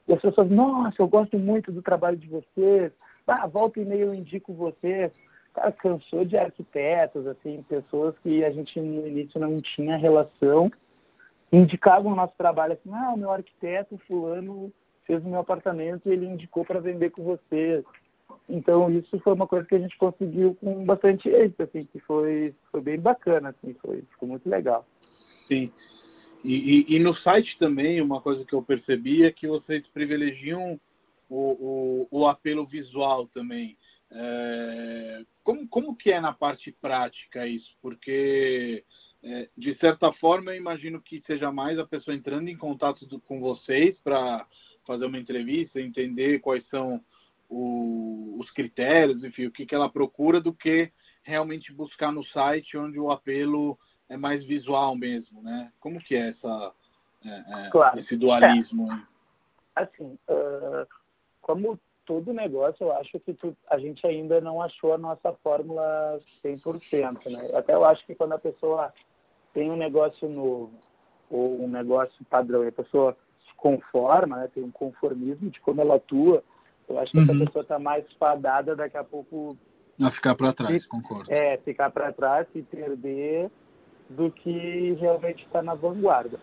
E as pessoas, nossa, eu gosto muito do trabalho de vocês, ah, volta e meia eu indico você. Cara, cansou de arquitetos, assim, pessoas que a gente no início não tinha relação, indicavam o nosso trabalho assim, ah, o meu arquiteto fulano fez o meu apartamento e ele indicou para vender com você. Então isso foi uma coisa que a gente conseguiu com bastante êxito, assim, que foi, foi bem bacana, assim, foi, ficou muito legal. Sim. E, e, e no site também, uma coisa que eu percebi é que vocês privilegiam o, o, o apelo visual também. É, como, como que é na parte prática isso? Porque, é, de certa forma, eu imagino que seja mais a pessoa entrando em contato do, com vocês para fazer uma entrevista, entender quais são o, os critérios, enfim, o que, que ela procura, do que realmente buscar no site onde o apelo é mais visual mesmo, né? Como que é essa, é, é claro. esse dualismo? Assim, uh, como todo negócio, eu acho que tu, a gente ainda não achou a nossa fórmula 100%. Né? Até eu acho que quando a pessoa tem um negócio novo ou um negócio padrão e a pessoa conforma, né, tem um conformismo de como ela atua, eu acho que uhum. essa pessoa está mais fadada daqui a pouco. A ficar para trás, se, concordo. É, ficar para trás, se perder do que realmente está na vanguarda.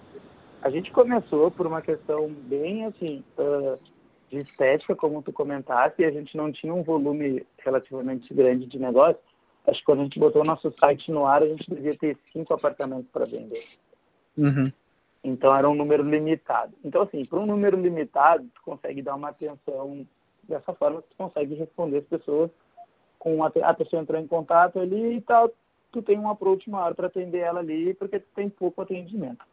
A gente começou por uma questão bem assim, uh, de estética, como tu comentaste, e a gente não tinha um volume relativamente grande de negócio. Acho que quando a gente botou o nosso site no ar, a gente devia ter cinco apartamentos para vender. Uhum. Então era um número limitado. Então, assim, para um número limitado, tu consegue dar uma atenção dessa forma, tu consegue responder as pessoas com a, a pessoa entrou em contato ali e tal, tu tem um approach maior para atender ela ali, porque tu tem pouco atendimento.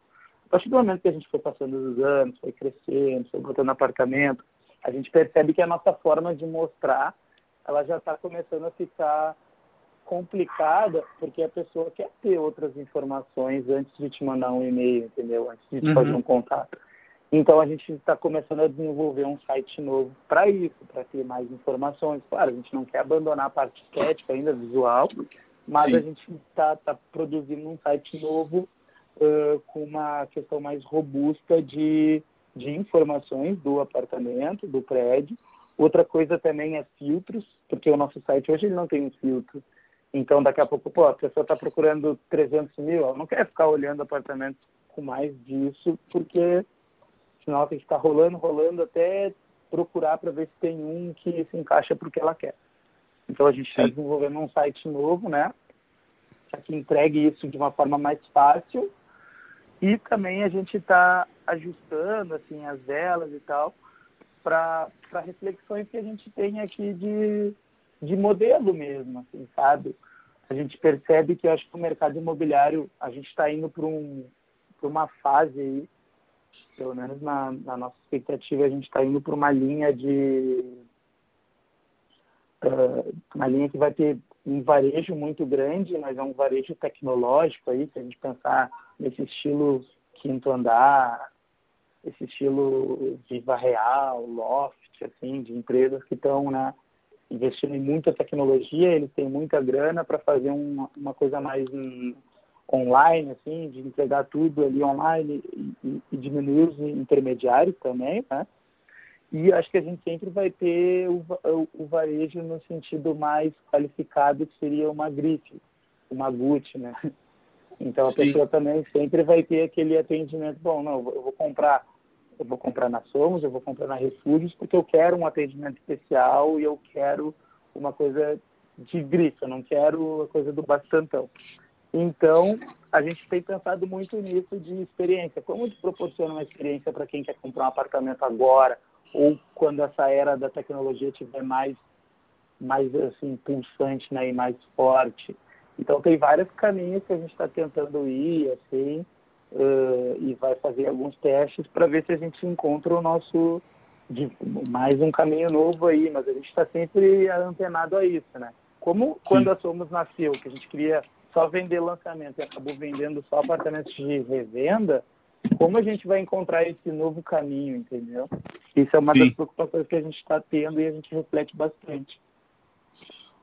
A partir do momento que a gente foi passando os anos, foi crescendo, foi botando apartamento, a gente percebe que a nossa forma de mostrar, ela já está começando a ficar complicada, porque a pessoa quer ter outras informações antes de te mandar um e-mail, entendeu? Antes de te uhum. fazer um contato. Então a gente está começando a desenvolver um site novo para isso, para ter mais informações. Claro, a gente não quer abandonar a parte estética ainda, visual, mas Sim. a gente está tá produzindo um site novo uh, com uma questão mais robusta de de informações do apartamento, do prédio. Outra coisa também é filtros, porque o nosso site hoje ele não tem um filtro. Então, daqui a pouco, pô, a pessoa está procurando 300 mil, ela não quer ficar olhando apartamentos com mais disso, porque senão ela tem que ficar rolando, rolando até procurar para ver se tem um que se encaixa para o que ela quer. Então, a gente está desenvolvendo um site novo, né? Que entregue isso de uma forma mais fácil e também a gente está ajustando assim, as velas e tal para reflexões que a gente tem aqui de, de modelo mesmo, assim, sabe? a gente percebe que acho que o mercado imobiliário, a gente está indo para um, uma fase aí, pelo menos na, na nossa expectativa, a gente está indo para uma linha de. Uh, uma linha que vai ter um varejo muito grande, mas é um varejo tecnológico aí, se a gente pensar nesse estilo quinto andar, esse estilo Viva Real, Loft, assim, de empresas que estão né, investindo em muita tecnologia, eles têm muita grana para fazer uma, uma, coisa mais um, online, assim, de entregar tudo ali online e, e, e, diminuir os intermediários também, né? E acho que a gente sempre vai ter o, o, o varejo no sentido mais qualificado, que seria uma grife, uma Gucci, né? Então a Sim. pessoa também sempre vai ter aquele atendimento, bom, não, eu vou comprar, eu vou comprar na Somos, eu vou comprar na Refúgios, porque eu quero um atendimento especial e eu quero uma coisa de grife, eu não quero a coisa do bastantão. Então, a gente tem pensado muito nisso de experiência. Como proporciona uma experiência para quem quer comprar um apartamento agora, ou quando essa era da tecnologia estiver mais, mais assim, pulsante né, e mais forte. Então tem vários caminhos que a gente está tentando ir, assim, uh, e vai fazer alguns testes para ver se a gente encontra o nosso de, mais um caminho novo aí, mas a gente está sempre antenado a isso, né? Como quando a Somos nasceu, que a gente queria só vender lançamento e acabou vendendo só apartamentos de revenda, como a gente vai encontrar esse novo caminho, entendeu? Isso é uma Sim. das preocupações que a gente está tendo e a gente reflete bastante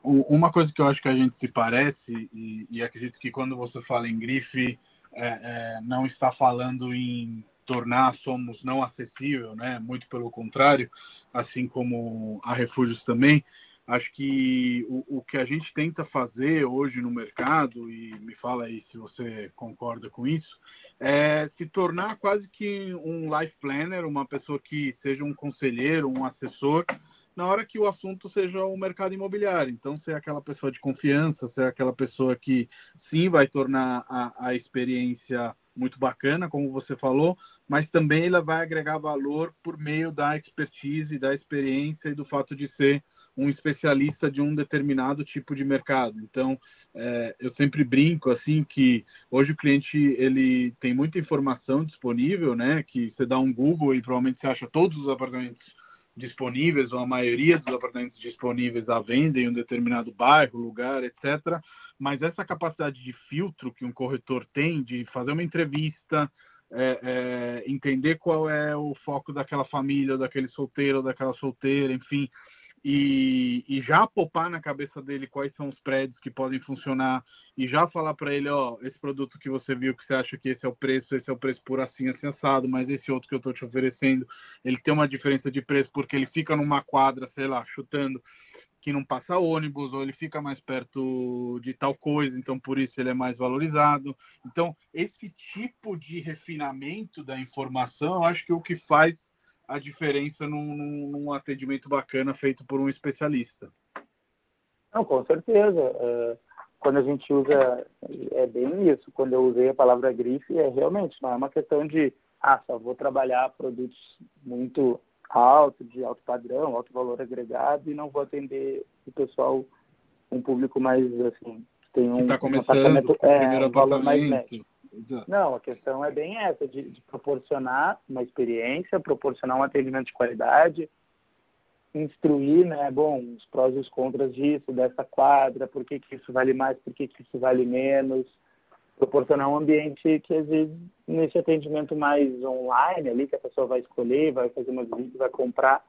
uma coisa que eu acho que a gente se parece, e, e acredito que quando você fala em grife, é, é, não está falando em tornar Somos não acessível, né? muito pelo contrário, assim como a Refúgios também. Acho que o, o, que a gente tenta fazer hoje no mercado, e me fala aí se você concorda com isso, é se tornar quase que um life planner, uma pessoa que seja um conselheiro, um assessor, na hora que o assunto seja o mercado imobiliário. Então, ser aquela pessoa de confiança, ser aquela pessoa que sim vai tornar a, a experiência muito bacana, como você falou, mas também ela vai agregar valor por meio da expertise, da experiência e do fato de ser um especialista de um determinado tipo de mercado. Então, é, eu sempre brinco assim que hoje o cliente ele tem muita informação disponível, né? Que você dá um Google e provavelmente você acha todos os apartamentos disponíveis, ou a maioria dos apartamentos disponíveis à venda em um determinado bairro, lugar, etc. Mas essa capacidade de filtro que um corretor tem, de fazer uma entrevista, é, é, entender qual é o foco daquela família, daquele solteiro, daquela solteira, enfim, e, e, já popar na cabeça dele quais são os prédios que podem funcionar e já falar para ele, ó, esse produto que você viu que você acha que esse é o preço, esse é o preço por assim, assado, mas esse outro que eu estou te oferecendo, ele tem uma diferença de preço porque ele fica numa quadra, sei lá, chutando, que não passa ônibus, ou ele fica mais perto de tal coisa, então por isso ele é mais valorizado. Então, esse tipo de refinamento da informação, eu acho que é o que faz a diferença num, num atendimento bacana feito por um especialista. Não, com certeza. É, quando a gente usa, é bem isso. Quando eu usei a palavra grife, é realmente, não é uma questão de, ah, só vou trabalhar produtos muito altos, de alto padrão, alto valor agregado, e não vou atender o pessoal, um público mais, assim, tem um, tá um apartamento, é, um valor mais médio. Não, a questão é bem essa, de, de, proporcionar uma experiência, proporcionar um atendimento de qualidade, instruir, né, bom, os prós e os contras disso, dessa quadra, por que, que isso vale mais, por que, que isso vale menos, proporcionar um ambiente que às vezes nesse atendimento mais online ali, que a pessoa vai escolher, vai fazer uma visita, vai comprar,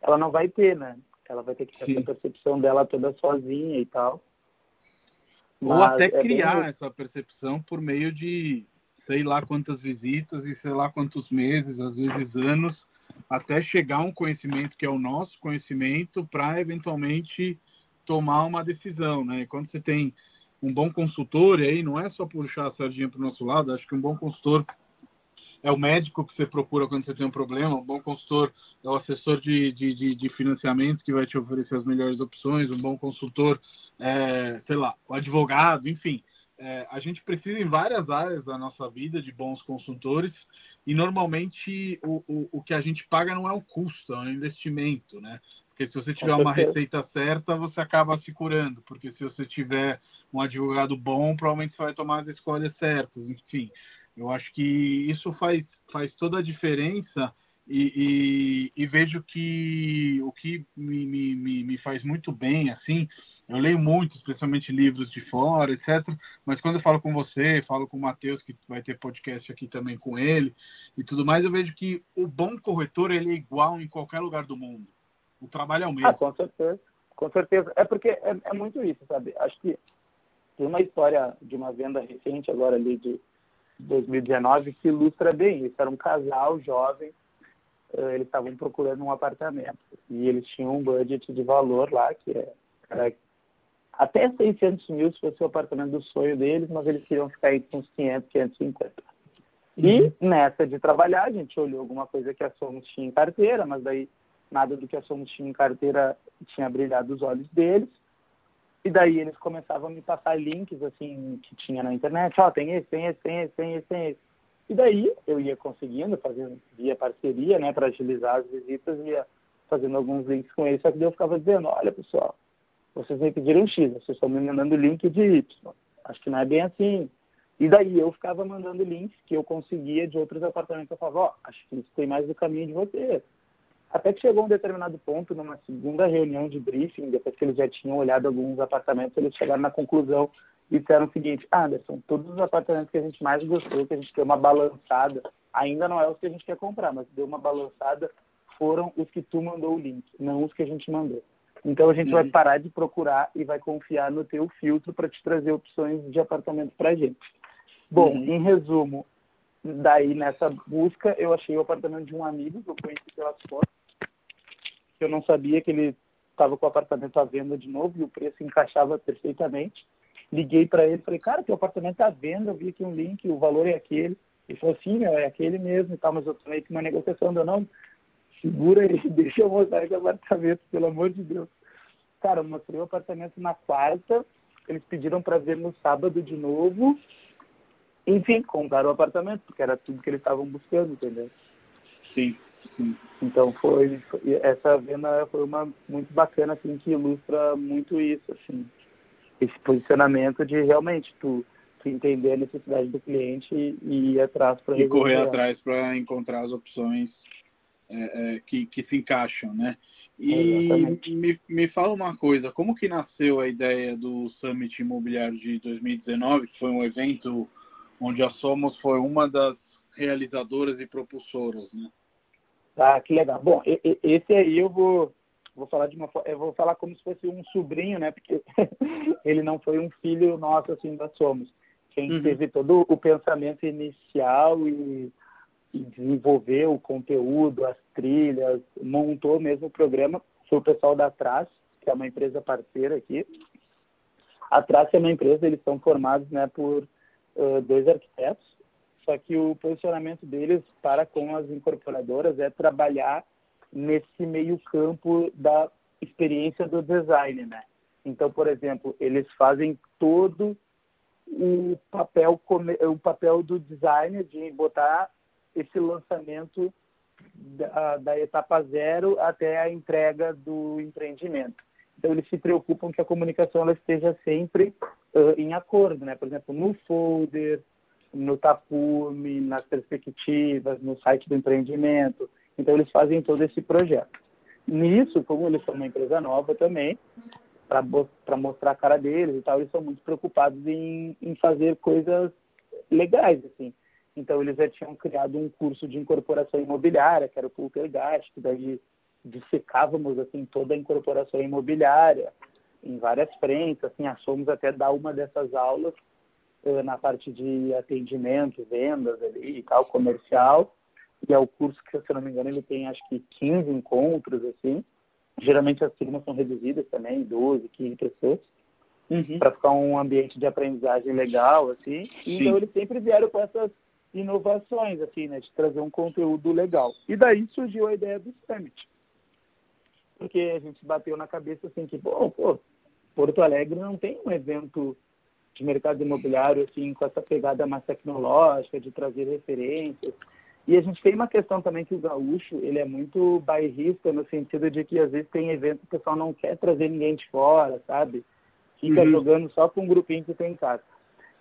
ela não vai ter, né? Ela vai ter que ter Sim. essa percepção dela toda sozinha e tal. Mas Ou até é criar bem... essa percepção por meio de sei lá quantas visitas e sei lá quantos meses, às vezes anos, até chegar a um conhecimento que é o nosso conhecimento para eventualmente tomar uma decisão, né? quando você tem um bom consultor, e aí não é só puxar a sardinha para o nosso lado, acho que um bom consultor é o médico que você procura quando você tem um problema, um bom consultor é o assessor de, de, de, financiamento que vai te oferecer as melhores opções, um bom consultor, é, sei lá, o advogado, enfim. É, a gente precisa em várias áreas da nossa vida de bons consultores e normalmente o, o, o que a gente paga não é o custo, é o investimento, né? Porque se você tiver uma receita certa, você acaba se curando. Porque se você tiver um advogado bom, provavelmente você vai tomar as escolhas certas. Enfim, eu acho que isso faz, faz toda a diferença e, e, e vejo que o que me, me, me faz muito bem, assim, eu leio muito, especialmente livros de fora, etc. Mas quando eu falo com você, falo com o Matheus, que vai ter podcast aqui também com ele, e tudo mais, eu vejo que o bom corretor ele é igual em qualquer lugar do mundo. O trabalho é o mesmo. Ah, com certeza. Com certeza. É porque é, é muito isso, sabe? Acho que tem uma história de uma venda recente agora ali de 2019 que ilustra bem isso. Era um casal jovem, eh, eles estavam procurando um apartamento e eles tinham um budget de valor lá que é, era até 600 mil se fosse o apartamento do sonho deles, mas eles queriam ficar aí com uns 500, 550. E uhum. nessa de trabalhar, a gente olhou alguma coisa que a Somos tinha em carteira, mas daí nada do que a Somos tinha em carteira tinha brilhado os olhos deles. E daí eles começavam a me passar links assim que tinha na internet, ó, oh, tem esse, tem esse, tem esse, tem esse, tem esse. E daí eu ia conseguindo, fazendo via parceria, né, para agilizar as visitas, ia fazendo alguns links com eles, só que daí eu ficava dizendo, olha pessoal, vocês me pediram X, vocês estão me mandando link de Y. Acho que não é bem assim. E daí eu ficava mandando links que eu conseguia de outros apartamentos. Eu falava, ó, oh, acho que isso tem mais do caminho de vocês. Até que chegou um determinado ponto, numa segunda reunião de briefing, depois que eles já tinham olhado alguns apartamentos, eles chegaram na conclusão e disseram o seguinte, Anderson, todos os apartamentos que a gente mais gostou, que a gente deu uma balançada, ainda não é os que a gente quer comprar, mas deu uma balançada, foram os que tu mandou o link, não os que a gente mandou. Então a gente uhum. vai parar de procurar e vai confiar no teu filtro para te trazer opções de apartamento para a gente. Bom, uhum. em resumo, daí nessa busca eu achei o apartamento de um amigo que eu conheci pelas fotos eu não sabia que ele estava com o apartamento à venda de novo e o preço encaixava perfeitamente. Liguei para ele, falei, cara, teu apartamento está à venda, eu vi aqui um link, o valor é aquele. Ele falou, sim, meu, é aquele mesmo e tal, mas eu tomei uma negociação, eu não, segura aí, deixa eu mostrar esse apartamento, pelo amor de Deus. Cara, eu mostrei o apartamento na quarta, eles pediram para ver no sábado de novo, enfim, compraram o apartamento, porque era tudo que eles estavam buscando, entendeu? Sim. Então foi, essa venda foi uma muito bacana, assim, que ilustra muito isso, assim, esse posicionamento de realmente tu, tu entender a necessidade do cliente e, e ir atrás para E correr atrás para encontrar as opções é, é, que, que se encaixam, né? E me, me fala uma coisa, como que nasceu a ideia do Summit Imobiliário de 2019, que foi um evento onde a Somos foi uma das realizadoras e propulsoras, né? Tá, que legal. Bom, esse aí eu vou, vou falar de uma eu vou falar como se fosse um sobrinho, né? Porque ele não foi um filho nosso assim da Somos. Quem uhum. teve todo o pensamento inicial e, e desenvolveu o conteúdo, as trilhas, montou mesmo o programa, foi o pessoal da Traz, que é uma empresa parceira aqui. A Traz é uma empresa, eles são formados né, por uh, dois arquitetos, só que o posicionamento deles para com as incorporadoras é trabalhar nesse meio campo da experiência do design, né? Então, por exemplo, eles fazem todo o papel, o papel do designer de botar esse lançamento da, da etapa zero até a entrega do empreendimento. Então, eles se preocupam que a comunicação ela esteja sempre uh, em acordo, né? Por exemplo, no folder, no Tapume, nas perspectivas, no site do empreendimento. Então, eles fazem todo esse projeto. Nisso, como eles são uma empresa nova também, para mostrar a cara deles e tal, eles são muito preocupados em, em fazer coisas legais, assim. Então, eles já tinham criado um curso de incorporação imobiliária, que era o Poltergeist, que daí dissecávamos, assim, toda a incorporação imobiliária, em várias frentes, assim, achamos até dar uma dessas aulas na parte de atendimento, vendas ali e tal, comercial. E é o curso que, se eu não me engano, ele tem acho que 15 encontros, assim. Geralmente as turmas são reduzidas também, 12, 15 pessoas. Uhum. Para ficar um ambiente de aprendizagem legal, assim. Sim. Então eles sempre vieram com essas inovações, assim, né? De trazer um conteúdo legal. E daí surgiu a ideia do Summit. Porque a gente bateu na cabeça assim que, pô, pô, Porto Alegre não tem um evento de mercado imobiliário, assim, com essa pegada mais tecnológica, de trazer referências. E a gente tem uma questão também que o gaúcho, ele é muito bairrista no sentido de que às vezes tem evento que o pessoal não quer trazer ninguém de fora, sabe? Fica uhum. jogando só com um grupinho que tem em casa.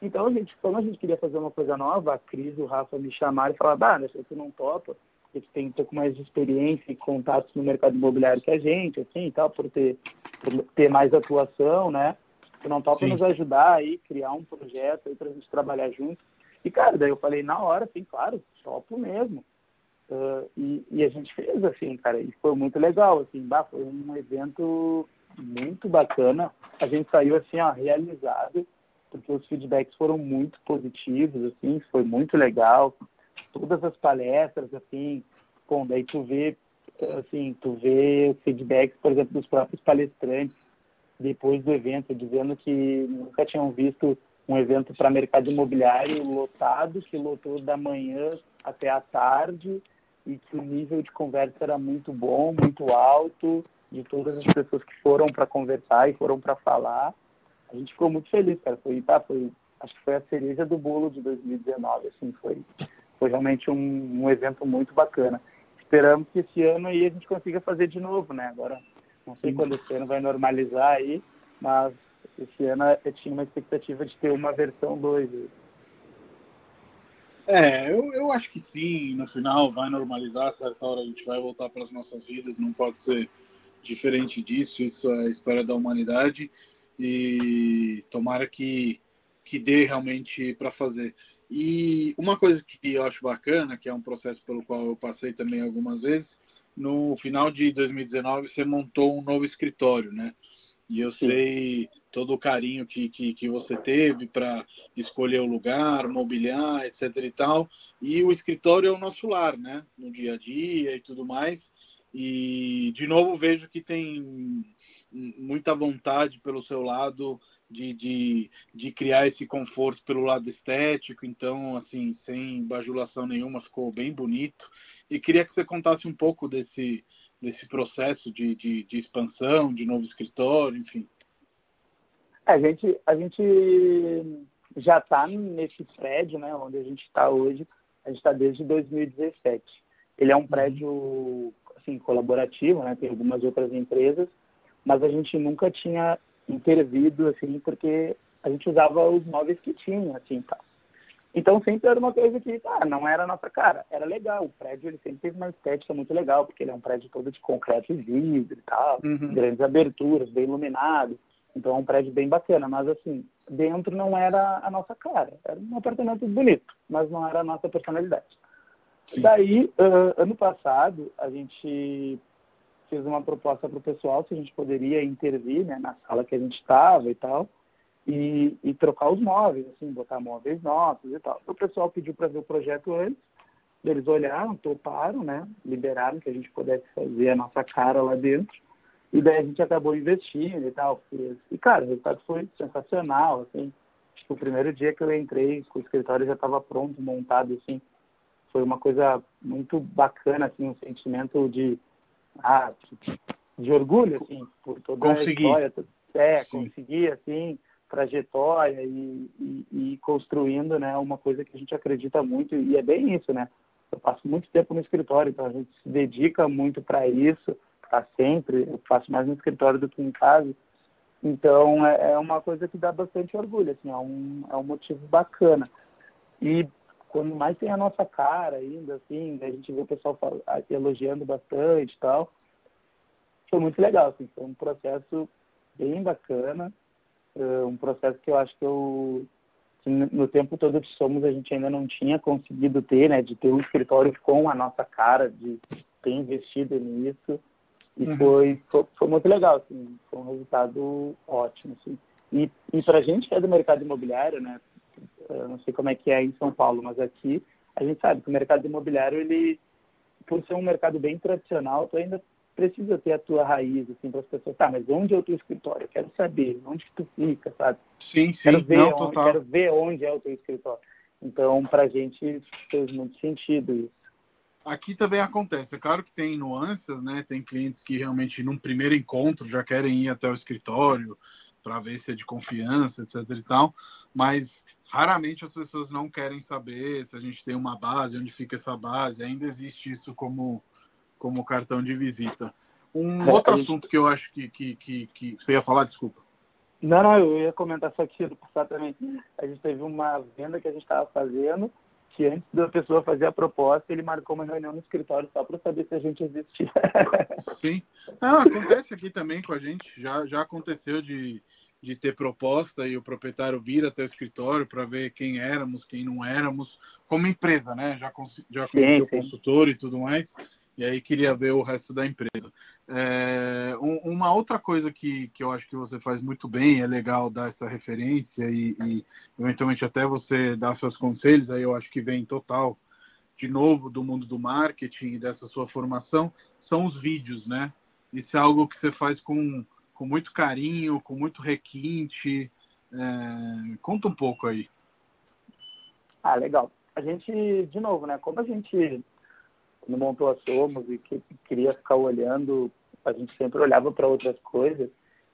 Então, a gente, quando a gente queria fazer uma coisa nova, a Cris e o Rafa me chamaram e falaram, bah, se você não topa, eles têm um pouco mais de experiência e contatos no mercado imobiliário que a gente, assim, e tal, por ter, por ter mais atuação, né? Você não topa Sim. nos ajudar aí, criar um projeto aí pra gente trabalhar junto. E, cara, daí eu falei na hora, assim, claro, topo mesmo. Uh, e, e, a gente fez, assim, cara, e foi muito legal, assim, bah, foi um evento muito bacana. A gente saiu, assim, ó, realizado, porque os feedbacks foram muito positivos, assim, foi muito legal todas as palestras, assim, bom, daí tu vê, assim, tu vê feedbacks, por exemplo, dos próprios palestrantes depois do evento, dizendo que nunca tinham visto um evento para mercado imobiliário lotado, que lotou da manhã até a tarde e que o nível de conversa era muito bom, muito alto, de todas as pessoas que foram para conversar e foram para falar. A gente ficou muito feliz, cara. Foi, tá, foi, acho que foi a cereja do bolo de 2019, assim, foi foi realmente um, um evento muito bacana. Esperamos que esse ano aí a gente consiga fazer de novo, né? Agora, não sei quando esse ano vai normalizar aí, mas esse ano eu tinha uma expectativa de ter uma versão 2. É, eu, eu acho que sim, no final vai normalizar, certa hora a gente vai voltar para as nossas vidas, não pode ser diferente disso, isso é a história da humanidade e tomara que, que dê realmente para fazer. E uma coisa que eu acho bacana, que é um processo pelo qual eu passei também algumas vezes, no final de 2019 você montou um novo escritório, né? E eu sei todo o carinho que, que, que você teve para escolher o lugar, mobiliar, etc e tal. E o escritório é o nosso lar, né? No dia a dia e tudo mais. E, de novo, vejo que tem muita vontade pelo seu lado de, de, de criar esse conforto pelo lado estético, então, assim, sem bajulação nenhuma, ficou bem bonito. E queria que você contasse um pouco desse, desse processo de, de, de expansão, de novo escritório, enfim. A gente, a gente já está nesse prédio, né, onde a gente está hoje, a gente está desde 2017. Ele é um prédio assim, colaborativo, né, tem algumas outras empresas, mas a gente nunca tinha intervido, assim, porque a gente usava os móveis que tinha, assim, tal. Então sempre era uma coisa que, ah, não era a nossa cara, era legal. O prédio ele sempre teve uma estética muito legal, porque ele é um prédio todo de concreto e vidro e tal, uhum. grandes aberturas, bem iluminado. Então é um prédio bem bacana, mas assim, dentro não era a nossa cara. Era um apartamento bonito, mas não era a nossa personalidade. Sim. Daí, uh, ano passado, a gente fez uma proposta para o pessoal se a gente poderia intervir né, na sala que a gente estava e tal, e, e, trocar os móveis, assim, botar móveis novos e tal. O pessoal pediu para ver o projeto antes, eles olharam, toparam, né, liberaram que a gente pudesse fazer a nossa cara lá dentro, e daí a gente acabou investindo e tal. Fez. E, cara, o resultado foi sensacional, assim. Acho que o primeiro dia que eu entrei, o escritório já estava pronto, montado, assim. Foi uma coisa muito bacana, assim, um sentimento de ah, de orgulho, assim, por toda Consegui. a história. É, conseguir, assim, trajetória e, e, e, construindo, né, uma coisa que a gente acredita muito, e é bem isso, né? Eu passo muito tempo no escritório, então a gente se dedica muito para isso, para sempre, eu faço mais no escritório do que em casa. Então é, é uma coisa que dá bastante orgulho, assim, é um, é um motivo bacana. E quando mais tem a nossa cara ainda, assim, a gente vê o pessoal elogiando bastante e tal. Foi muito legal, assim, foi um processo bem bacana, uh, um processo que eu acho que eu, que no tempo todo que somos, a gente ainda não tinha conseguido ter, né, de ter um escritório com a nossa cara, de ter investido nisso. E uhum. foi, foi, foi, muito legal, assim, foi um resultado ótimo, assim. E, e para a gente que é do mercado imobiliário, né, eu não sei como é que é em São Paulo, mas aqui a gente sabe que o mercado imobiliário, ele, por ser um mercado bem tradicional, tu ainda precisa ter a tua raiz, assim, para as pessoas, tá, mas onde é o teu escritório? Eu quero saber, onde tu fica, sabe? Sim, sim, quero ver, não, onde, quero ver onde é o teu escritório. Então, para a gente fez muito sentido isso. Aqui também acontece. É claro que tem nuances, né? Tem clientes que realmente, num primeiro encontro, já querem ir até o escritório para ver se é de confiança, etc e tal. Mas raramente as pessoas não querem saber se a gente tem uma base, onde fica essa base, ainda existe isso como, como cartão de visita. Um é, outro assunto que eu acho que, que, que, que, Você ia falar, desculpa. Não, não, eu ia comentar só aqui do passado também. A gente teve uma venda que a gente estava fazendo, que antes da pessoa fazer a proposta, ele marcou uma reunião no escritório só para saber se a gente existia. Sim. Não, acontece aqui também com a gente. Já, já aconteceu de de ter proposta e o proprietário vir até o escritório para ver quem éramos, quem não éramos, como empresa, né? Já, já conheci o consultor e tudo mais, e aí queria ver o resto da empresa. É, um, uma outra coisa que, que eu acho que você faz muito bem, é legal dar essa referência e, e eventualmente até você dar seus conselhos, aí eu acho que vem total, de novo, do mundo do marketing e dessa sua formação, são os vídeos, né? Isso é algo que você faz com com muito carinho, com muito requinte. É, conta um pouco aí. Ah, legal. A gente, de novo, né? Como a gente quando montou a Somos e que queria ficar olhando, a gente sempre olhava para outras coisas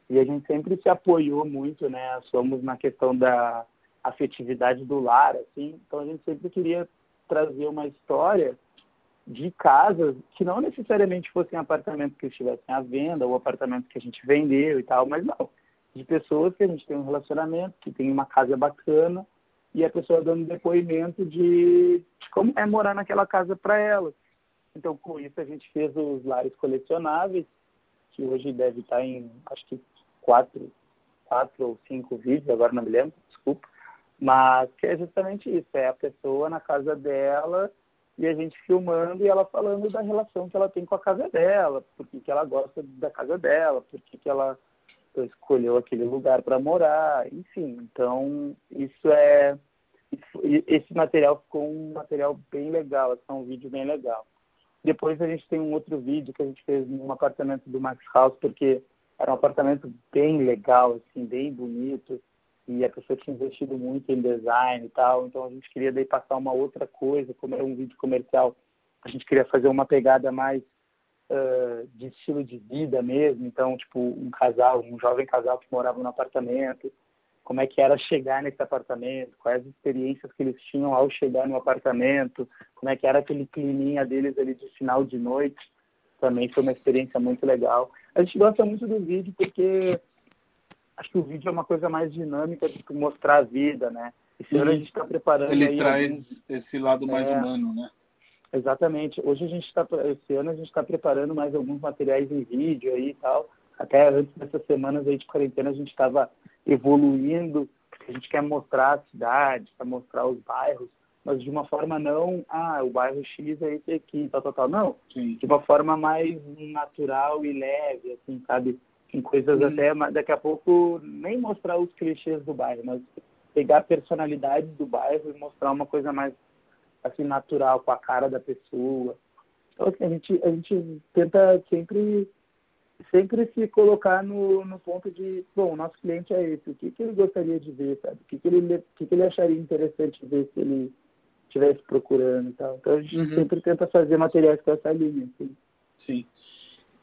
e a gente sempre se apoiou muito, né? A Somos na questão da afetividade do lar, assim. Então a gente sempre queria trazer uma história de casas que não necessariamente fossem apartamentos que estivessem à venda ou apartamentos que a gente vendeu e tal, mas não. De pessoas que a gente tem um relacionamento, que tem uma casa bacana e a pessoa dando depoimento de, de como é morar naquela casa para ela. Então, com isso, a gente fez os lares colecionáveis, que hoje deve estar em, acho que, quatro, quatro ou cinco vídeos, agora não me lembro, desculpa. Mas que é justamente isso, é a pessoa na casa dela e a gente filmando e ela falando da relação que ela tem com a casa dela, porque que ela gosta da casa dela, porque que ela escolheu aquele lugar para morar, enfim. Então, isso é. Esse material ficou um material bem legal, assim, um vídeo bem legal. Depois a gente tem um outro vídeo que a gente fez num apartamento do Max House, porque era um apartamento bem legal, assim, bem bonito e a pessoa tinha investido muito em design e tal, então a gente queria daí passar uma outra coisa, como era um vídeo comercial, a gente queria fazer uma pegada mais uh, de estilo de vida mesmo, então tipo um casal, um jovem casal que morava no apartamento, como é que era chegar nesse apartamento, quais as experiências que eles tinham ao chegar no apartamento, como é que era aquele climinha deles ali de final de noite, também foi uma experiência muito legal. A gente gosta muito do vídeo porque acho que o vídeo é uma coisa mais dinâmica de mostrar a vida, né? Esse ano a gente está preparando. Ele traz alguns... esse lado mais é, humano, né? Exatamente. Hoje a gente está, esse ano a gente está preparando mais alguns materiais em vídeo aí e tal. Até antes dessas semanas aí de quarentena a gente estava evoluindo, porque a gente quer mostrar a cidade, quer mostrar os bairros, mas de uma forma não, ah, o bairro X é esse aqui, tal, tal, tal. Não. Sim. De uma forma mais natural e leve, assim, sabe? em coisas Sim. até, daqui a pouco, nem mostrar os clichês do bairro, mas pegar a personalidade do bairro e mostrar uma coisa mais assim natural, com a cara da pessoa. Então assim, a gente, a gente tenta sempre sempre se colocar no, no ponto de, bom, o nosso cliente é esse, o que, que ele gostaria de ver, sabe? O que, que, ele, o que, que ele acharia interessante ver se ele estivesse procurando e tal. Então a gente uhum. sempre tenta fazer materiais com essa linha. Assim. Sim.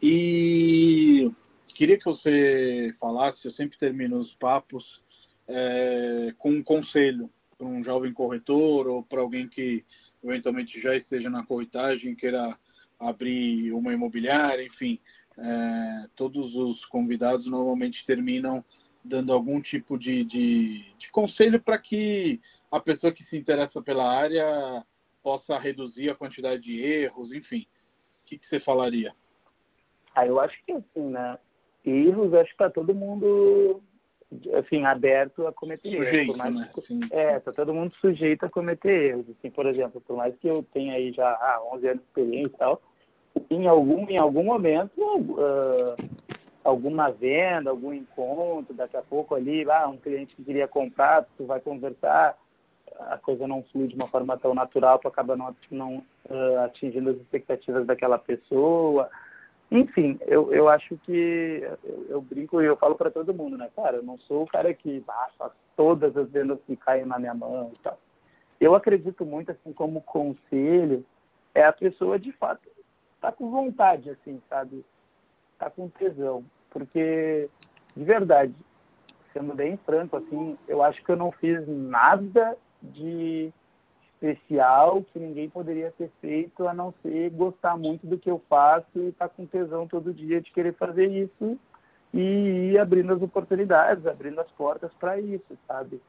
E queria que você falasse, eu sempre termino os papos é, com um conselho para um jovem corretor ou para alguém que eventualmente já esteja na corretagem, queira abrir uma imobiliária, enfim. É, todos os convidados normalmente terminam dando algum tipo de, de, de conselho para que a pessoa que se interessa pela área possa reduzir a quantidade de erros, enfim. O que, que você falaria? Ah, eu acho que assim, né? erros, acho que está todo mundo assim, aberto a cometer sujeito, erros. Né? Que, é, está todo mundo sujeito a cometer erros. Assim, por exemplo, por mais que eu tenha aí já ah, 11 anos de experiência e tal, em algum, em algum momento, uh, alguma venda, algum encontro, daqui a pouco ali, ah, um cliente que queria comprar, tu vai conversar, a coisa não flui de uma forma tão natural, tu acaba não, não uh, atingindo as expectativas daquela pessoa. Enfim, eu, eu acho que eu, eu brinco e eu falo para todo mundo, né? Cara, eu não sou o cara que faz todas as vendas que caem na minha mão e tal. Eu acredito muito, assim, como conselho, é a pessoa de fato tá com vontade, assim, sabe? Tá com tesão. Porque, de verdade, sendo bem franco, assim, eu acho que eu não fiz nada de especial que ninguém poderia ter feito a não ser gostar muito do que eu faço e estar tá com tesão todo dia de querer fazer isso e ir abrindo as oportunidades, abrindo as portas para isso, sabe?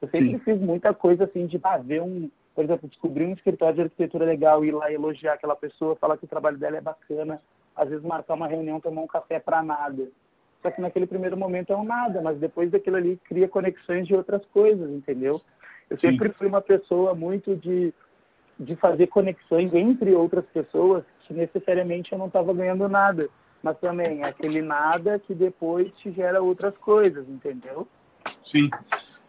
Eu sempre Sim. fiz muita coisa assim de ah, ver um, por exemplo, descobrir um escritório de arquitetura legal, ir lá elogiar aquela pessoa, falar que o trabalho dela é bacana, às vezes marcar uma reunião, tomar um café para nada. Só que naquele primeiro momento é um nada, mas depois daquilo ali cria conexões de outras coisas, entendeu? Eu sempre Sim. fui uma pessoa muito de, de fazer conexões entre outras pessoas que necessariamente eu não estava ganhando nada. Mas também é aquele nada que depois te gera outras coisas, entendeu? Sim.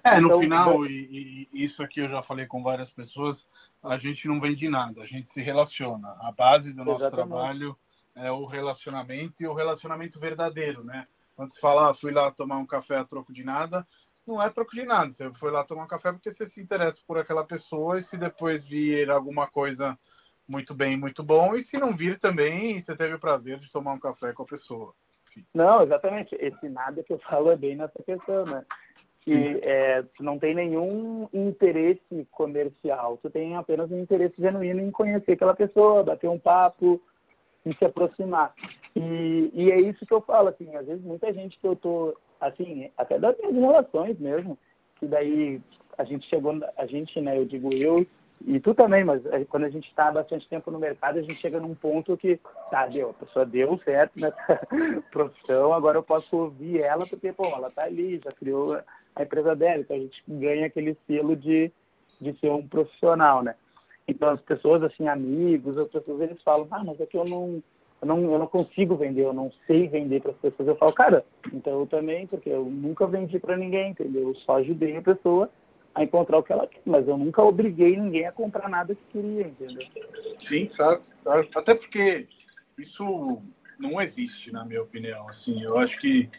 É, no então, final, e, e, isso aqui eu já falei com várias pessoas, a gente não vende nada, a gente se relaciona. A base do nosso Exatamente. trabalho é o relacionamento e o relacionamento verdadeiro, né? Quando você fala, ah, fui lá tomar um café a troco de nada, não é troco de nada. Você foi lá tomar um café porque você se interessa por aquela pessoa e se depois vir alguma coisa muito bem, muito bom, e se não vir também, você teve o prazer de tomar um café com a pessoa. Não, exatamente. Esse nada que eu falo é bem nessa questão, né? Que é, tu não tem nenhum interesse comercial, tu tem apenas um interesse genuíno em conhecer aquela pessoa, bater um papo, e se aproximar. E, e é isso que eu falo, assim, às vezes muita gente que eu tô, assim, até das minhas relações mesmo, que daí a gente chegou, a gente, né, eu digo eu, e tu também, mas quando a gente está há bastante tempo no mercado, a gente chega num ponto que, tá, deu, a pessoa deu certo nessa profissão, agora eu posso ouvir ela, porque, pô, ela tá ali, já criou a empresa dela, então a gente ganha aquele selo de, de ser um profissional, né? Então as pessoas, assim, amigos, as pessoas, eles falam, ah, mas é que eu não, eu não, eu não consigo vender, eu não sei vender para as pessoas. Eu falo, cara, então eu também, porque eu nunca vendi para ninguém, entendeu? Eu só ajudei a pessoa a encontrar o que ela quer, mas eu nunca obriguei ninguém a comprar nada que queria, entendeu? Sim, sabe? Até porque isso não existe, na minha opinião. Assim, eu acho que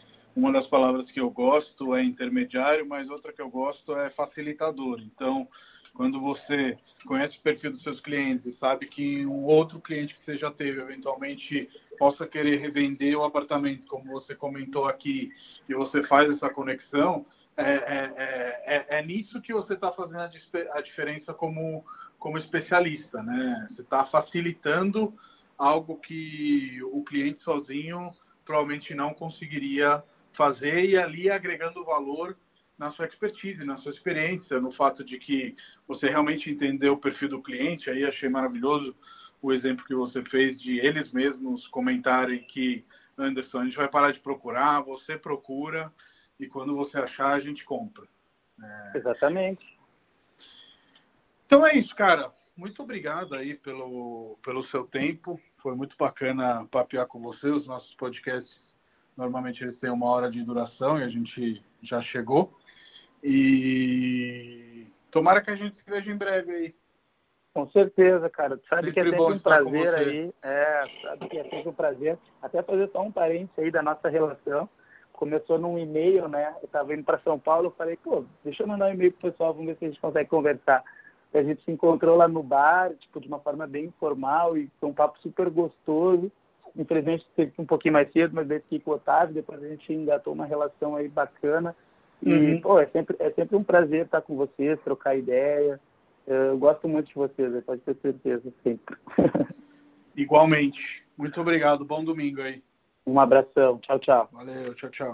uma das palavras que eu gosto é intermediário, mas outra que eu gosto é facilitador. Então, quando você conhece o perfil dos seus clientes e sabe que um outro cliente que você já teve, eventualmente, possa querer revender o apartamento, como você comentou aqui, e você faz essa conexão, é, é, é, é, é nisso que você está fazendo a, a, diferença como, como especialista. Né? Você está facilitando algo que o cliente sozinho provavelmente não conseguiria fazer e ali agregando valor na sua expertise, na sua experiência, no fato de que você realmente entendeu o perfil do cliente. Aí achei maravilhoso o exemplo que você fez de eles mesmos comentarem que, Anderson, a gente vai parar de procurar, você procura e quando você achar, a gente compra. É... Exatamente. Então é isso, cara. Muito obrigado aí pelo, pelo seu tempo. Foi muito bacana papear com você. Os nossos podcasts, normalmente eles têm uma hora de duração e a gente já chegou. E tomara que a gente se veja em breve aí. Com certeza, cara. Tu sabe sempre que é sempre um prazer aí. É, sabe que é sempre um prazer. Até fazer só um parênteses aí da nossa relação. Começou num e-mail, né? Eu estava indo para São Paulo, eu falei, pô, deixa eu mandar um e-mail pro pessoal, vamos ver se a gente consegue conversar. E a gente se encontrou lá no bar, tipo, de uma forma bem informal e foi um papo super gostoso. Infelizmente teve um pouquinho mais cedo, mas daí fiquei com o Otávio, depois a gente engatou uma relação aí bacana. E, uhum. pô, é sempre, é sempre um prazer estar com vocês, trocar ideia. Eu gosto muito de vocês, pode ter certeza, sempre. Igualmente. Muito obrigado. Bom domingo aí. Um abração. Tchau, tchau. Valeu, tchau, tchau.